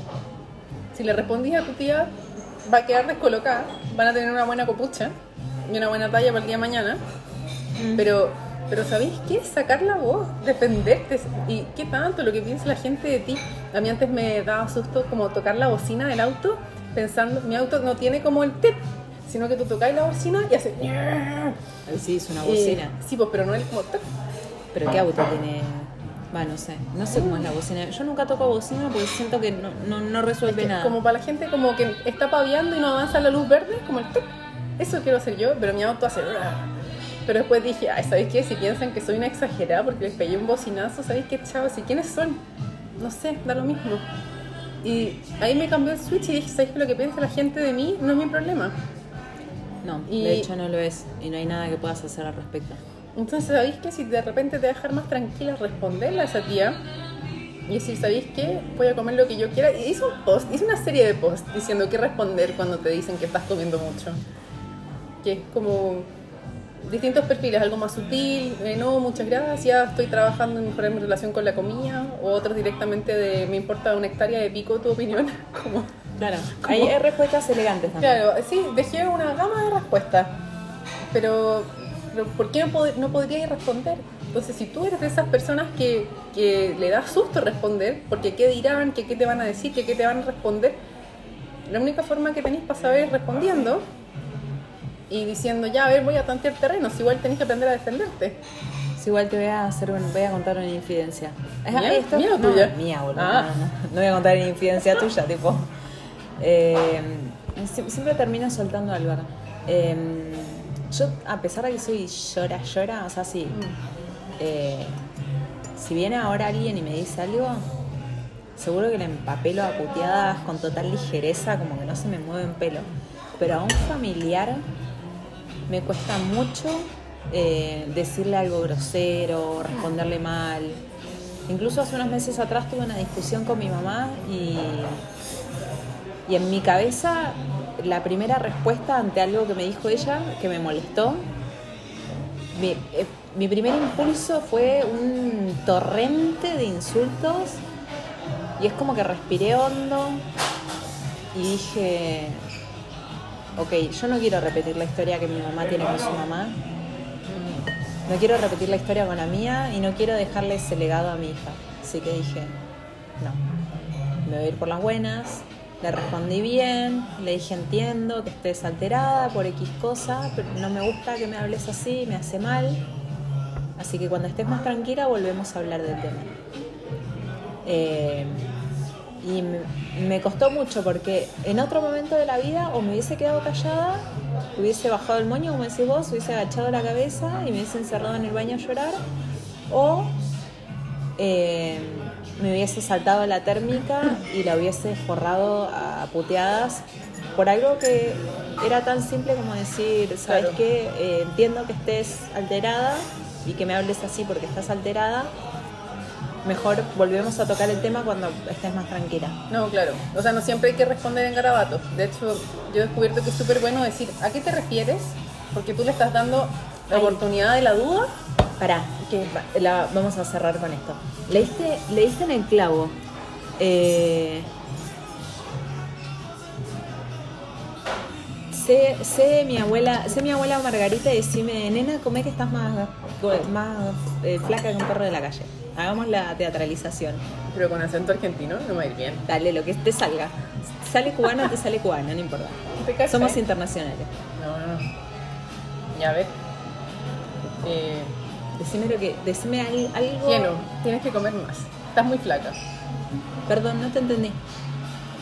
si le respondís a tu tía, va a quedar descolocada, van a tener una buena copucha y una buena talla para el día de mañana. Pero, pero ¿sabéis qué? Sacar la voz, defenderte. ¿Y qué tanto lo que piensa la gente de ti? A mí antes me daba susto como tocar la bocina del auto, pensando, mi auto no tiene como el tit, sino que tú tocáis la bocina y hace... Sí, es una Eh, bocina. sí, pues, pero no es como... Pero ¿qué auto tiene? Va, no sé. No sé cómo es la bocina. Yo nunca toco bocina porque siento que no, no, no Es resuelve que nada. como para la gente como que está paviando y no avanza la luz verde, como el tic. Eso quiero hacer yo, pero mi auto hace... Pero después dije, ay, ¿sabéis qué? Si piensan que soy una exagerada porque les pegué un bocinazo, ¿sabéis qué, chavos? ¿Y quiénes son? No sé, da lo mismo. Y ahí me cambió el switch y dije, ¿sabéis que lo que piensa la gente de mí no es mi problema? No, Y- de hecho no lo es. Y no hay nada que puedas hacer al respecto. Entonces, ¿sabéis qué? Si de repente te va a dejar más tranquila responderle a esa tía y decir, ¿sabéis qué? Voy a comer lo que yo quiera. Y hice un post, hice una serie de posts diciendo qué responder cuando te dicen que estás comiendo mucho. Que es como distintos perfiles, algo más sutil, eh, no, muchas gracias, estoy trabajando en mejorar mi relación con la comida, o otros directamente de, me importa una hectárea de pico tu opinión. como, Claro. Hay, hay respuestas elegantes también. Claro, sí, dejé una gama de respuestas, pero ¿por qué no, pod- no podría responder? Entonces, si tú eres de esas personas que, que le da susto responder, porque qué dirán, que qué te van a decir, que qué te van a responder, la única forma que tenéis para saber es respondiendo y diciendo, ya, a ver, voy a tantear terrenos, igual tenés que aprender a defenderte. Sí, igual te voy a hacer un- voy a contar una infidencia. Es- ¿Mía? esto- ¿Mía o no, tuya? Mía, boludo. Ah. No, no, no voy a contar una infidencia tuya, tipo. Eh, sie- siempre termino soltando al bar. Eh, yo, a pesar de que soy llora, llora, o sea, sí. eh, si viene ahora alguien y me dice algo, seguro que le empapelo a puteadas con total ligereza, como que no se me mueve un pelo. Pero a un familiar me cuesta mucho eh, decirle algo grosero, responderle mal. Incluso hace unos meses atrás tuve una discusión con mi mamá y, y en mi cabeza la primera respuesta ante algo que me dijo ella, que me molestó, mi, eh, mi primer impulso fue un torrente de insultos y es como que respiré hondo y dije, ok, yo no quiero repetir la historia que mi mamá tiene con su mamá, no quiero repetir la historia con la mía y no quiero dejarle ese legado a mi hija. Así que dije, no. Me voy a ir por las buenas. Le respondí bien, le dije entiendo que estés alterada por X cosa, pero no me gusta que me hables así, me hace mal. Así que cuando estés más tranquila volvemos a hablar del tema. Eh, y me, costó mucho porque en otro momento de la vida o me hubiese quedado callada, hubiese bajado el moño, como decís vos, hubiese agachado la cabeza y me hubiese encerrado en el baño a llorar, o eh, me hubiese saltado la térmica y la hubiese forrado a puteadas por algo que era tan simple como decir, ¿sabes Claro. qué? Eh, entiendo que estés alterada y que me hables así porque estás alterada. Mejor volvemos a tocar el tema cuando estés más tranquila. No, claro. O sea, no siempre hay que responder en garabatos. De hecho, yo he descubierto que es súper bueno decir, ¿a qué te refieres? Porque tú le estás dando la oportunidad de la duda. Pará, que la- vamos a cerrar con esto. Leíste, leíste en el clavo. Eh, sé, sé mi abuela, sé mi abuela Margarita y decime, nena, comé que estás más, más eh, flaca que un perro de la calle. Hagamos la teatralización. Pero con acento argentino no va a ir bien. Dale, lo que te salga. Sale cubano, te sale cubano, no importa. Somos internacionales. No, no, no. Ya, a ver. Eh, Decime lo que, decime al- algo. Tienes que comer más. Estás muy flaca. Perdón, no te entendí.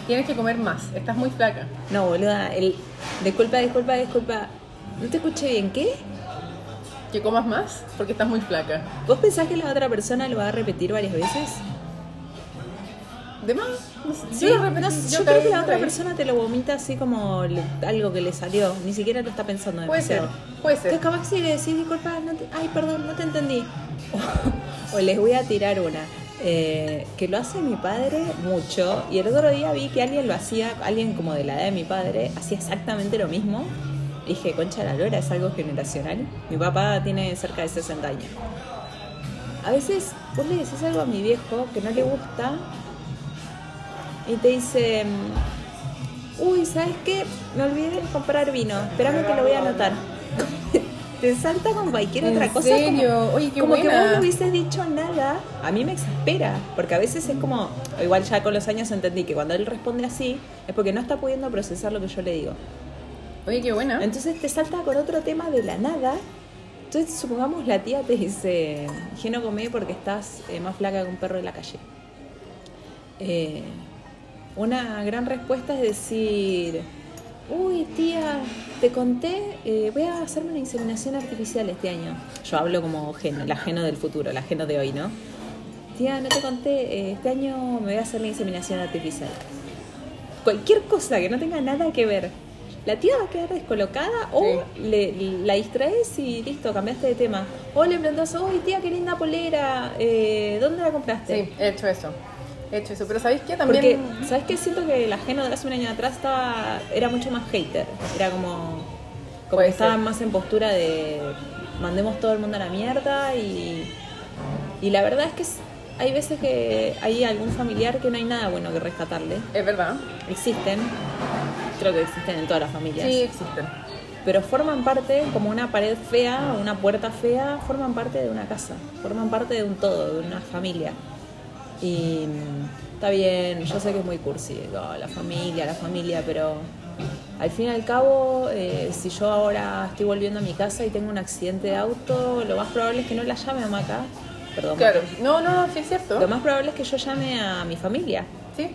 Tienes que comer más. Estás muy flaca. No, boluda, el... Disculpa, disculpa, disculpa. No te escuché bien, ¿qué? Que comas más porque estás muy flaca. ¿Vos pensás que la otra persona lo va a repetir varias veces? ¿De más? Sí, yo no, creo que la otra persona te lo vomita así como le- algo que le salió. Ni siquiera lo está pensando Puede ser, demasiado. puede ser. Entonces capaz que si le decís, disculpa, no te- ay, perdón, no te entendí. O, o les voy a tirar una. eh, que lo hace mi padre mucho. Y el otro día vi que alguien lo hacía, alguien como de la edad de mi padre, hacía exactamente lo mismo. Dije, concha la lora, es algo generacional. Mi papá tiene cerca de 60 años. A veces vos le decís algo a mi viejo que no le gusta y te dice, uy, ¿sabes qué? Me olvidé de comprar vino, espérame que lo voy a anotar. te salta con cualquier ¿En otra cosa. serio? Como, Oye, qué como que vos no hubieses dicho nada, a mí me exaspera, porque a veces es como, igual ya con los años entendí que cuando él responde así es porque no está pudiendo procesar lo que yo le digo. Oye, qué buena. Entonces te salta con otro tema de la nada. Entonces, supongamos la tía te dice, que no comé porque estás eh, más flaca que un perro de la calle. Eh, una gran respuesta es decir, uy tía, te conté, eh, voy a hacerme una inseminación artificial este año. Yo hablo como geno, la geno del futuro, la geno de hoy, ¿no? Tía, no te conté, eh, este año me voy a hacer la inseminación artificial cualquier cosa que no tenga nada que ver. La tía va a quedar descolocada o le, la distraes y listo, cambiaste de tema. O le preguntas, uy tía, qué linda polera, eh, ¿dónde la compraste? Sí, he hecho eso. He hecho eso. Pero ¿sabéis qué? También... Porque, ¿sabes qué? Siento que la Geno de hace un año atrás estaba, era mucho más hater. Era como, como que estaba ser. más en postura de mandemos todo el mundo a la mierda y, y la verdad es que hay veces que hay algún familiar que no hay nada bueno que rescatarle. Es verdad. Existen, creo que existen en todas las familias. Sí, existen. Pero forman parte, como una pared fea, una puerta fea, forman parte de una casa, forman parte de un todo, de una familia. Y mm, está bien, yo sé que es muy cursi, oh, la familia, la familia, pero al fin y al cabo, eh, si yo ahora estoy volviendo a mi casa y tengo un accidente de auto, lo más probable es que no la llame a Maca. Perdón. Claro. Maca. No, no, no, sí es cierto. Lo más probable es que yo llame a mi familia. Sí.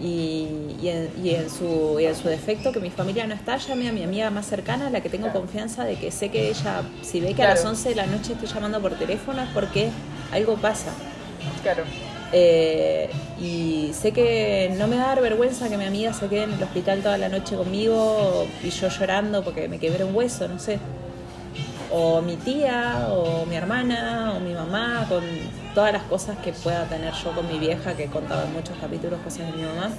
Y, y en, y en su, y en su defecto, que mi familia no está, llame a mi amiga más cercana, la que tengo Claro. confianza de que sé que ella, si ve que a las 11 de la noche estoy llamando por teléfono, es porque algo pasa. Claro. Eh, y sé que no me va a dar vergüenza que mi amiga se quede en el hospital toda la noche conmigo y yo llorando porque me quebré un hueso, no sé. O mi tía, o mi hermana, o mi mamá, con todas las cosas que pueda tener yo con mi vieja, que he contado en muchos capítulos cosas de mi mamá.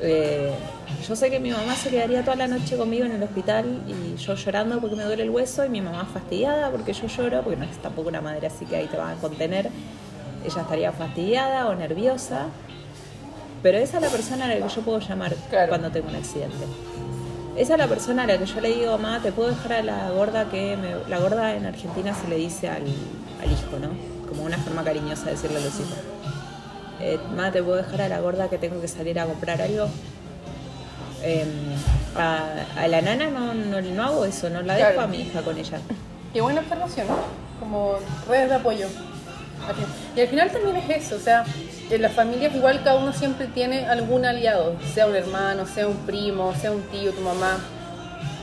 Eh, yo sé que mi mamá se quedaría toda la noche conmigo en el hospital y yo llorando porque me duele el hueso y mi mamá fastidiada porque yo lloro, porque no es tampoco una madre así que ahí te van a contener. Ella estaría fastidiada o nerviosa, pero esa es la persona a la que yo puedo llamar Claro. cuando tengo un accidente. Esa es la persona a la que yo le digo, mamá, te puedo dejar a la gorda que me- la gorda en Argentina se le dice al, al hijo, ¿no? Como una forma cariñosa de decirle a los hijos. eh, ma, ¿te puedo dejar a la gorda que tengo que salir a comprar algo? Em, a, a la nana no, no, no hago eso, no la dejo Claro. a mi hija con ella. Qué buena observación, ¿no? Como redes de apoyo. Y al final también es eso, o sea, en las familias igual cada uno siempre tiene algún aliado, sea un hermano, sea un primo, sea un tío, tu mamá.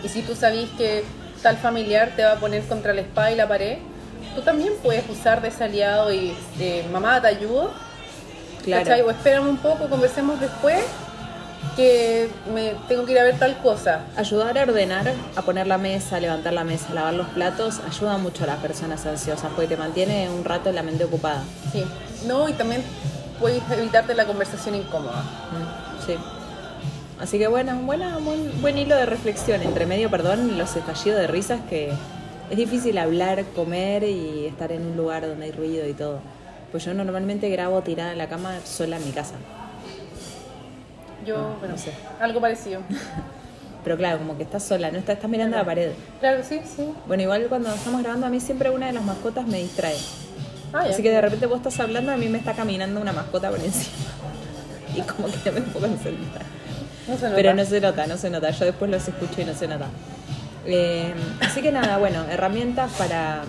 Y si tú sabes que tal familiar te va a poner contra la espada y la pared, tú también puedes usar de ese aliado y eh, mamá, te ayudo. Claro. ¿cachai? O espérame un poco, conversemos después, que me tengo que ir a ver tal cosa. Ayudar a ordenar, a poner la mesa, a levantar la mesa, a lavar los platos, ayuda mucho a las personas ansiosas porque te mantiene un rato la mente ocupada. Sí. No, y también puedes evitarte la conversación incómoda. Mm, Sí. Así que bueno, buena, buen, buen hilo de reflexión. Entre medio, perdón, los estallidos de risas que es difícil hablar, comer y estar en un lugar donde hay ruido y todo. Pues yo normalmente grabo tirada en la cama sola en mi casa. Yo, bueno, no sé. algo parecido. Pero claro, como que estás sola, no estás, estás mirando a la pared. Claro, sí, sí. Bueno, igual cuando estamos grabando a mí siempre una de las mascotas me distrae. Ah. Así que de repente vos estás hablando, a mí me está caminando una mascota por encima. Y como que no me puedo concentrar. no se nota. Pero no se nota, no se nota. Yo después los escucho y no se nota. Eh, así que nada, bueno, herramientas para...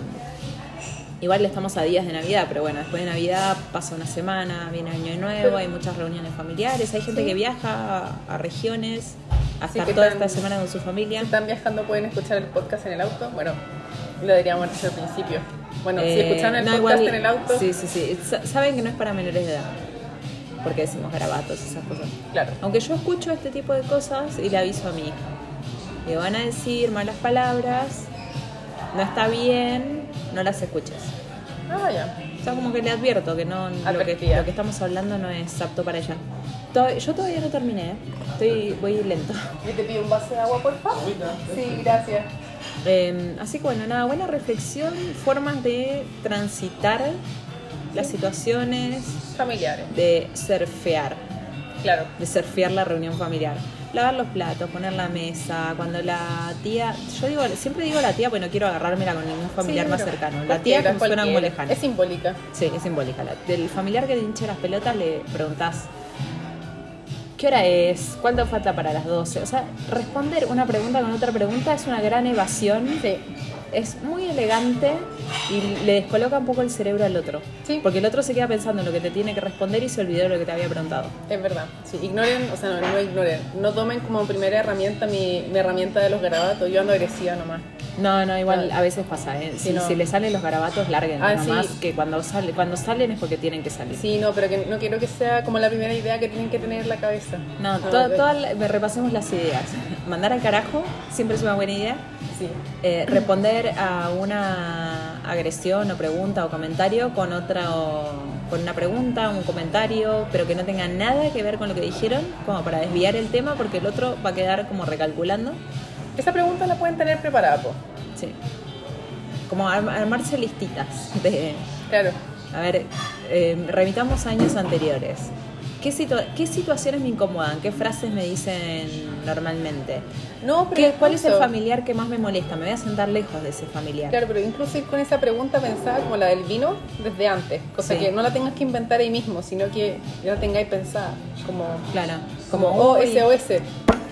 Igual estamos a días de Navidad, pero bueno, después de Navidad pasa una semana, viene Año Nuevo, hay muchas reuniones familiares, hay gente que viaja a, a regiones a Sí, estar que toda están- esta semana con su familia. Si están viajando pueden escuchar el podcast en el auto. Bueno, lo hacer al principio. Bueno, si Eh, escucharon el no, podcast igual- en el auto, Sí, sí, sí. Sa- Saben que no es para menores de edad. Porque decimos garabatos esas cosas. claro. Aunque yo escucho este tipo de cosas y le aviso a mi hija. Le van a decir malas palabras, no está bien, no las escuches. Ah, ya. O sea, como que le advierto que no lo que, lo que estamos hablando no es apto para ella. Yo todavía no terminé, ¿eh? Estoy, voy lento. Yo te pido un vaso de agua, por favor. Sí, gracias. Eh, así que bueno, nada, buena reflexión, formas de transitar las situaciones, Familiares. de surfear, Claro. de surfear la reunión familiar. Lavar los platos, poner la mesa, cuando la tía, yo digo, siempre digo la tía porque no quiero agarrármela con ningún familiar Sí, más cercano. La tía me suena como cualquiera. lejana. Es simbólica. Sí, es simbólica. La- del familiar que te hinche las pelotas le preguntás, ¿qué hora es? ¿Cuánto falta para las 12? O sea, responder una pregunta con otra pregunta es una gran evasión. Sí. Es muy elegante y le descoloca un poco el cerebro al otro. Sí. Porque el otro se queda pensando en lo que te tiene que responder y se olvidó de lo que te había preguntado. Es verdad. Sí, ignoren, o sea, no, no ignoren. No tomen como primera herramienta mi, mi herramienta de los garabatos. Yo ando agresiva nomás. No, no, igual No. a veces pasa, ¿eh? Sí, Si, no. si le salen los garabatos, larguen Ah, nomás, sí. que cuando, sale, cuando salen es porque tienen que salir. Sí, no, pero que no quiero que sea como la primera idea que tienen que tener en la cabeza. No, Ah, toda- toda la- repasemos las ideas. Mandar al carajo siempre es una buena idea. Sí. Eh, responder a una agresión o pregunta o comentario con otra o- con una pregunta, un comentario, pero que no tenga nada que ver con lo que dijeron, como para desviar el tema, porque el otro va a quedar como recalculando. Esa pregunta la pueden tener preparada, po. Sí. Como arm- armarse listitas de, Claro. a ver, eh, remitamos años anteriores. ¿Qué, situa- ¿Qué situaciones me incomodan? ¿Qué frases me dicen normalmente? No, pero ¿Qué, ¿Cuál es el familiar que más me molesta? Me voy a sentar lejos de ese familiar. Claro, pero incluso ir con esa pregunta pensada como la del vino desde antes. Cosa Sí. que no la tengas que inventar ahí mismo, sino que ya la tengáis pensada. Como, Claro. como oh, uy, SOS.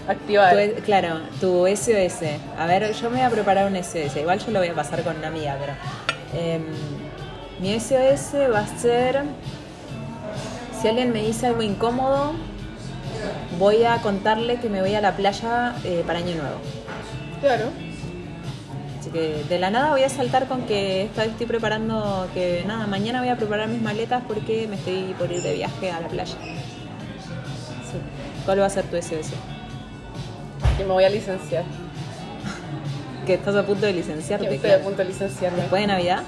Activar. tu- e, claro, tu SOS. A ver, yo me voy a preparar un SOS. Igual yo lo voy a pasar con una amiga, pero. em, mi SOS va a ser. Si alguien me dice algo incómodo, voy a contarle que me voy a la playa eh, para Año Nuevo. Claro. Así que de la nada voy a saltar con que esta vez estoy preparando que nada, mañana voy a preparar mis maletas porque me estoy por ir de viaje a la playa. Sí. ¿Cuál va a ser tu SOS? Que me voy a licenciar. Que estás a punto de Que licenciarte. estoy claro. a punto de licenciarme. Después de Navidad.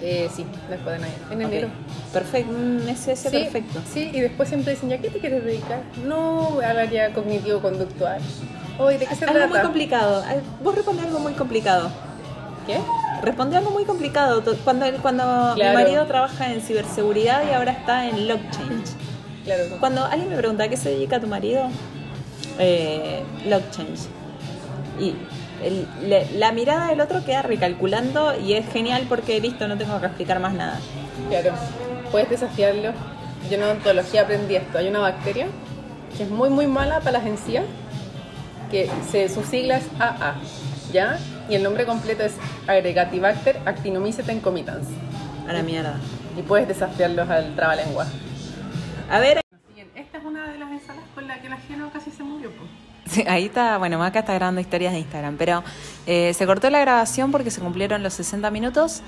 Eh, sí, después de Navidad. En enero. Perfecto, un SOS Sí, perfecto. Sí, y después siempre dicen, ¿ya qué te quieres dedicar? No, al área cognitivo-conductual. Oye, ¿de qué se Algo muy complicado. Ay, Vos responde algo muy complicado. ¿Qué? Responde algo muy complicado. Cuando, cuando mi marido trabaja en ciberseguridad y ahora está en Lockchange. Claro. Cuando alguien me pregunta ¿a qué se dedica tu marido? Eh, Lockchange. Y el- le- la mirada del otro queda recalculando y es genial porque listo, no tengo que explicar más nada. Claro. Puedes desafiarlo. yo en odontología aprendí esto. Hay una bacteria que es muy, muy mala para las encías, que se, su sigla es AA, ¿ya? Y el nombre completo es Agregatibacter actinomyces tencomitans. A la mierda. Y puedes desafiarlos al trabalengua. A ver. Esta es una de las ensaladas con la que la Geno casi se murió. po. Sí, ahí está, bueno, Maca está grabando historias de Instagram, pero eh, se cortó la grabación porque se cumplieron los 60 minutos.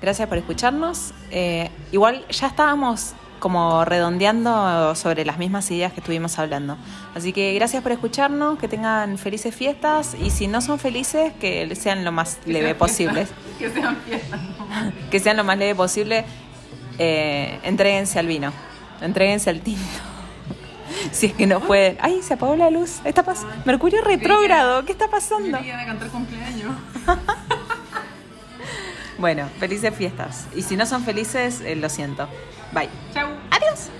Gracias por escucharnos. Eh, igual ya estábamos como redondeando sobre las mismas ideas que estuvimos hablando. Así que gracias por escucharnos, que tengan felices fiestas y si no son felices, que sean lo más Que leve posible. Que sean fiestas. que sean lo más leve posible. Eh, entréguense al vino, entréguense al tinto. si es que no pueden. ¡Ay, se apagó la luz! ¿Está pas Mercurio retrógrado, ¿qué está pasando? Yo iban a cantar cumpleaños. Bueno, felices fiestas. Y si no son felices, eh, lo siento. Bye. Chau. Adiós.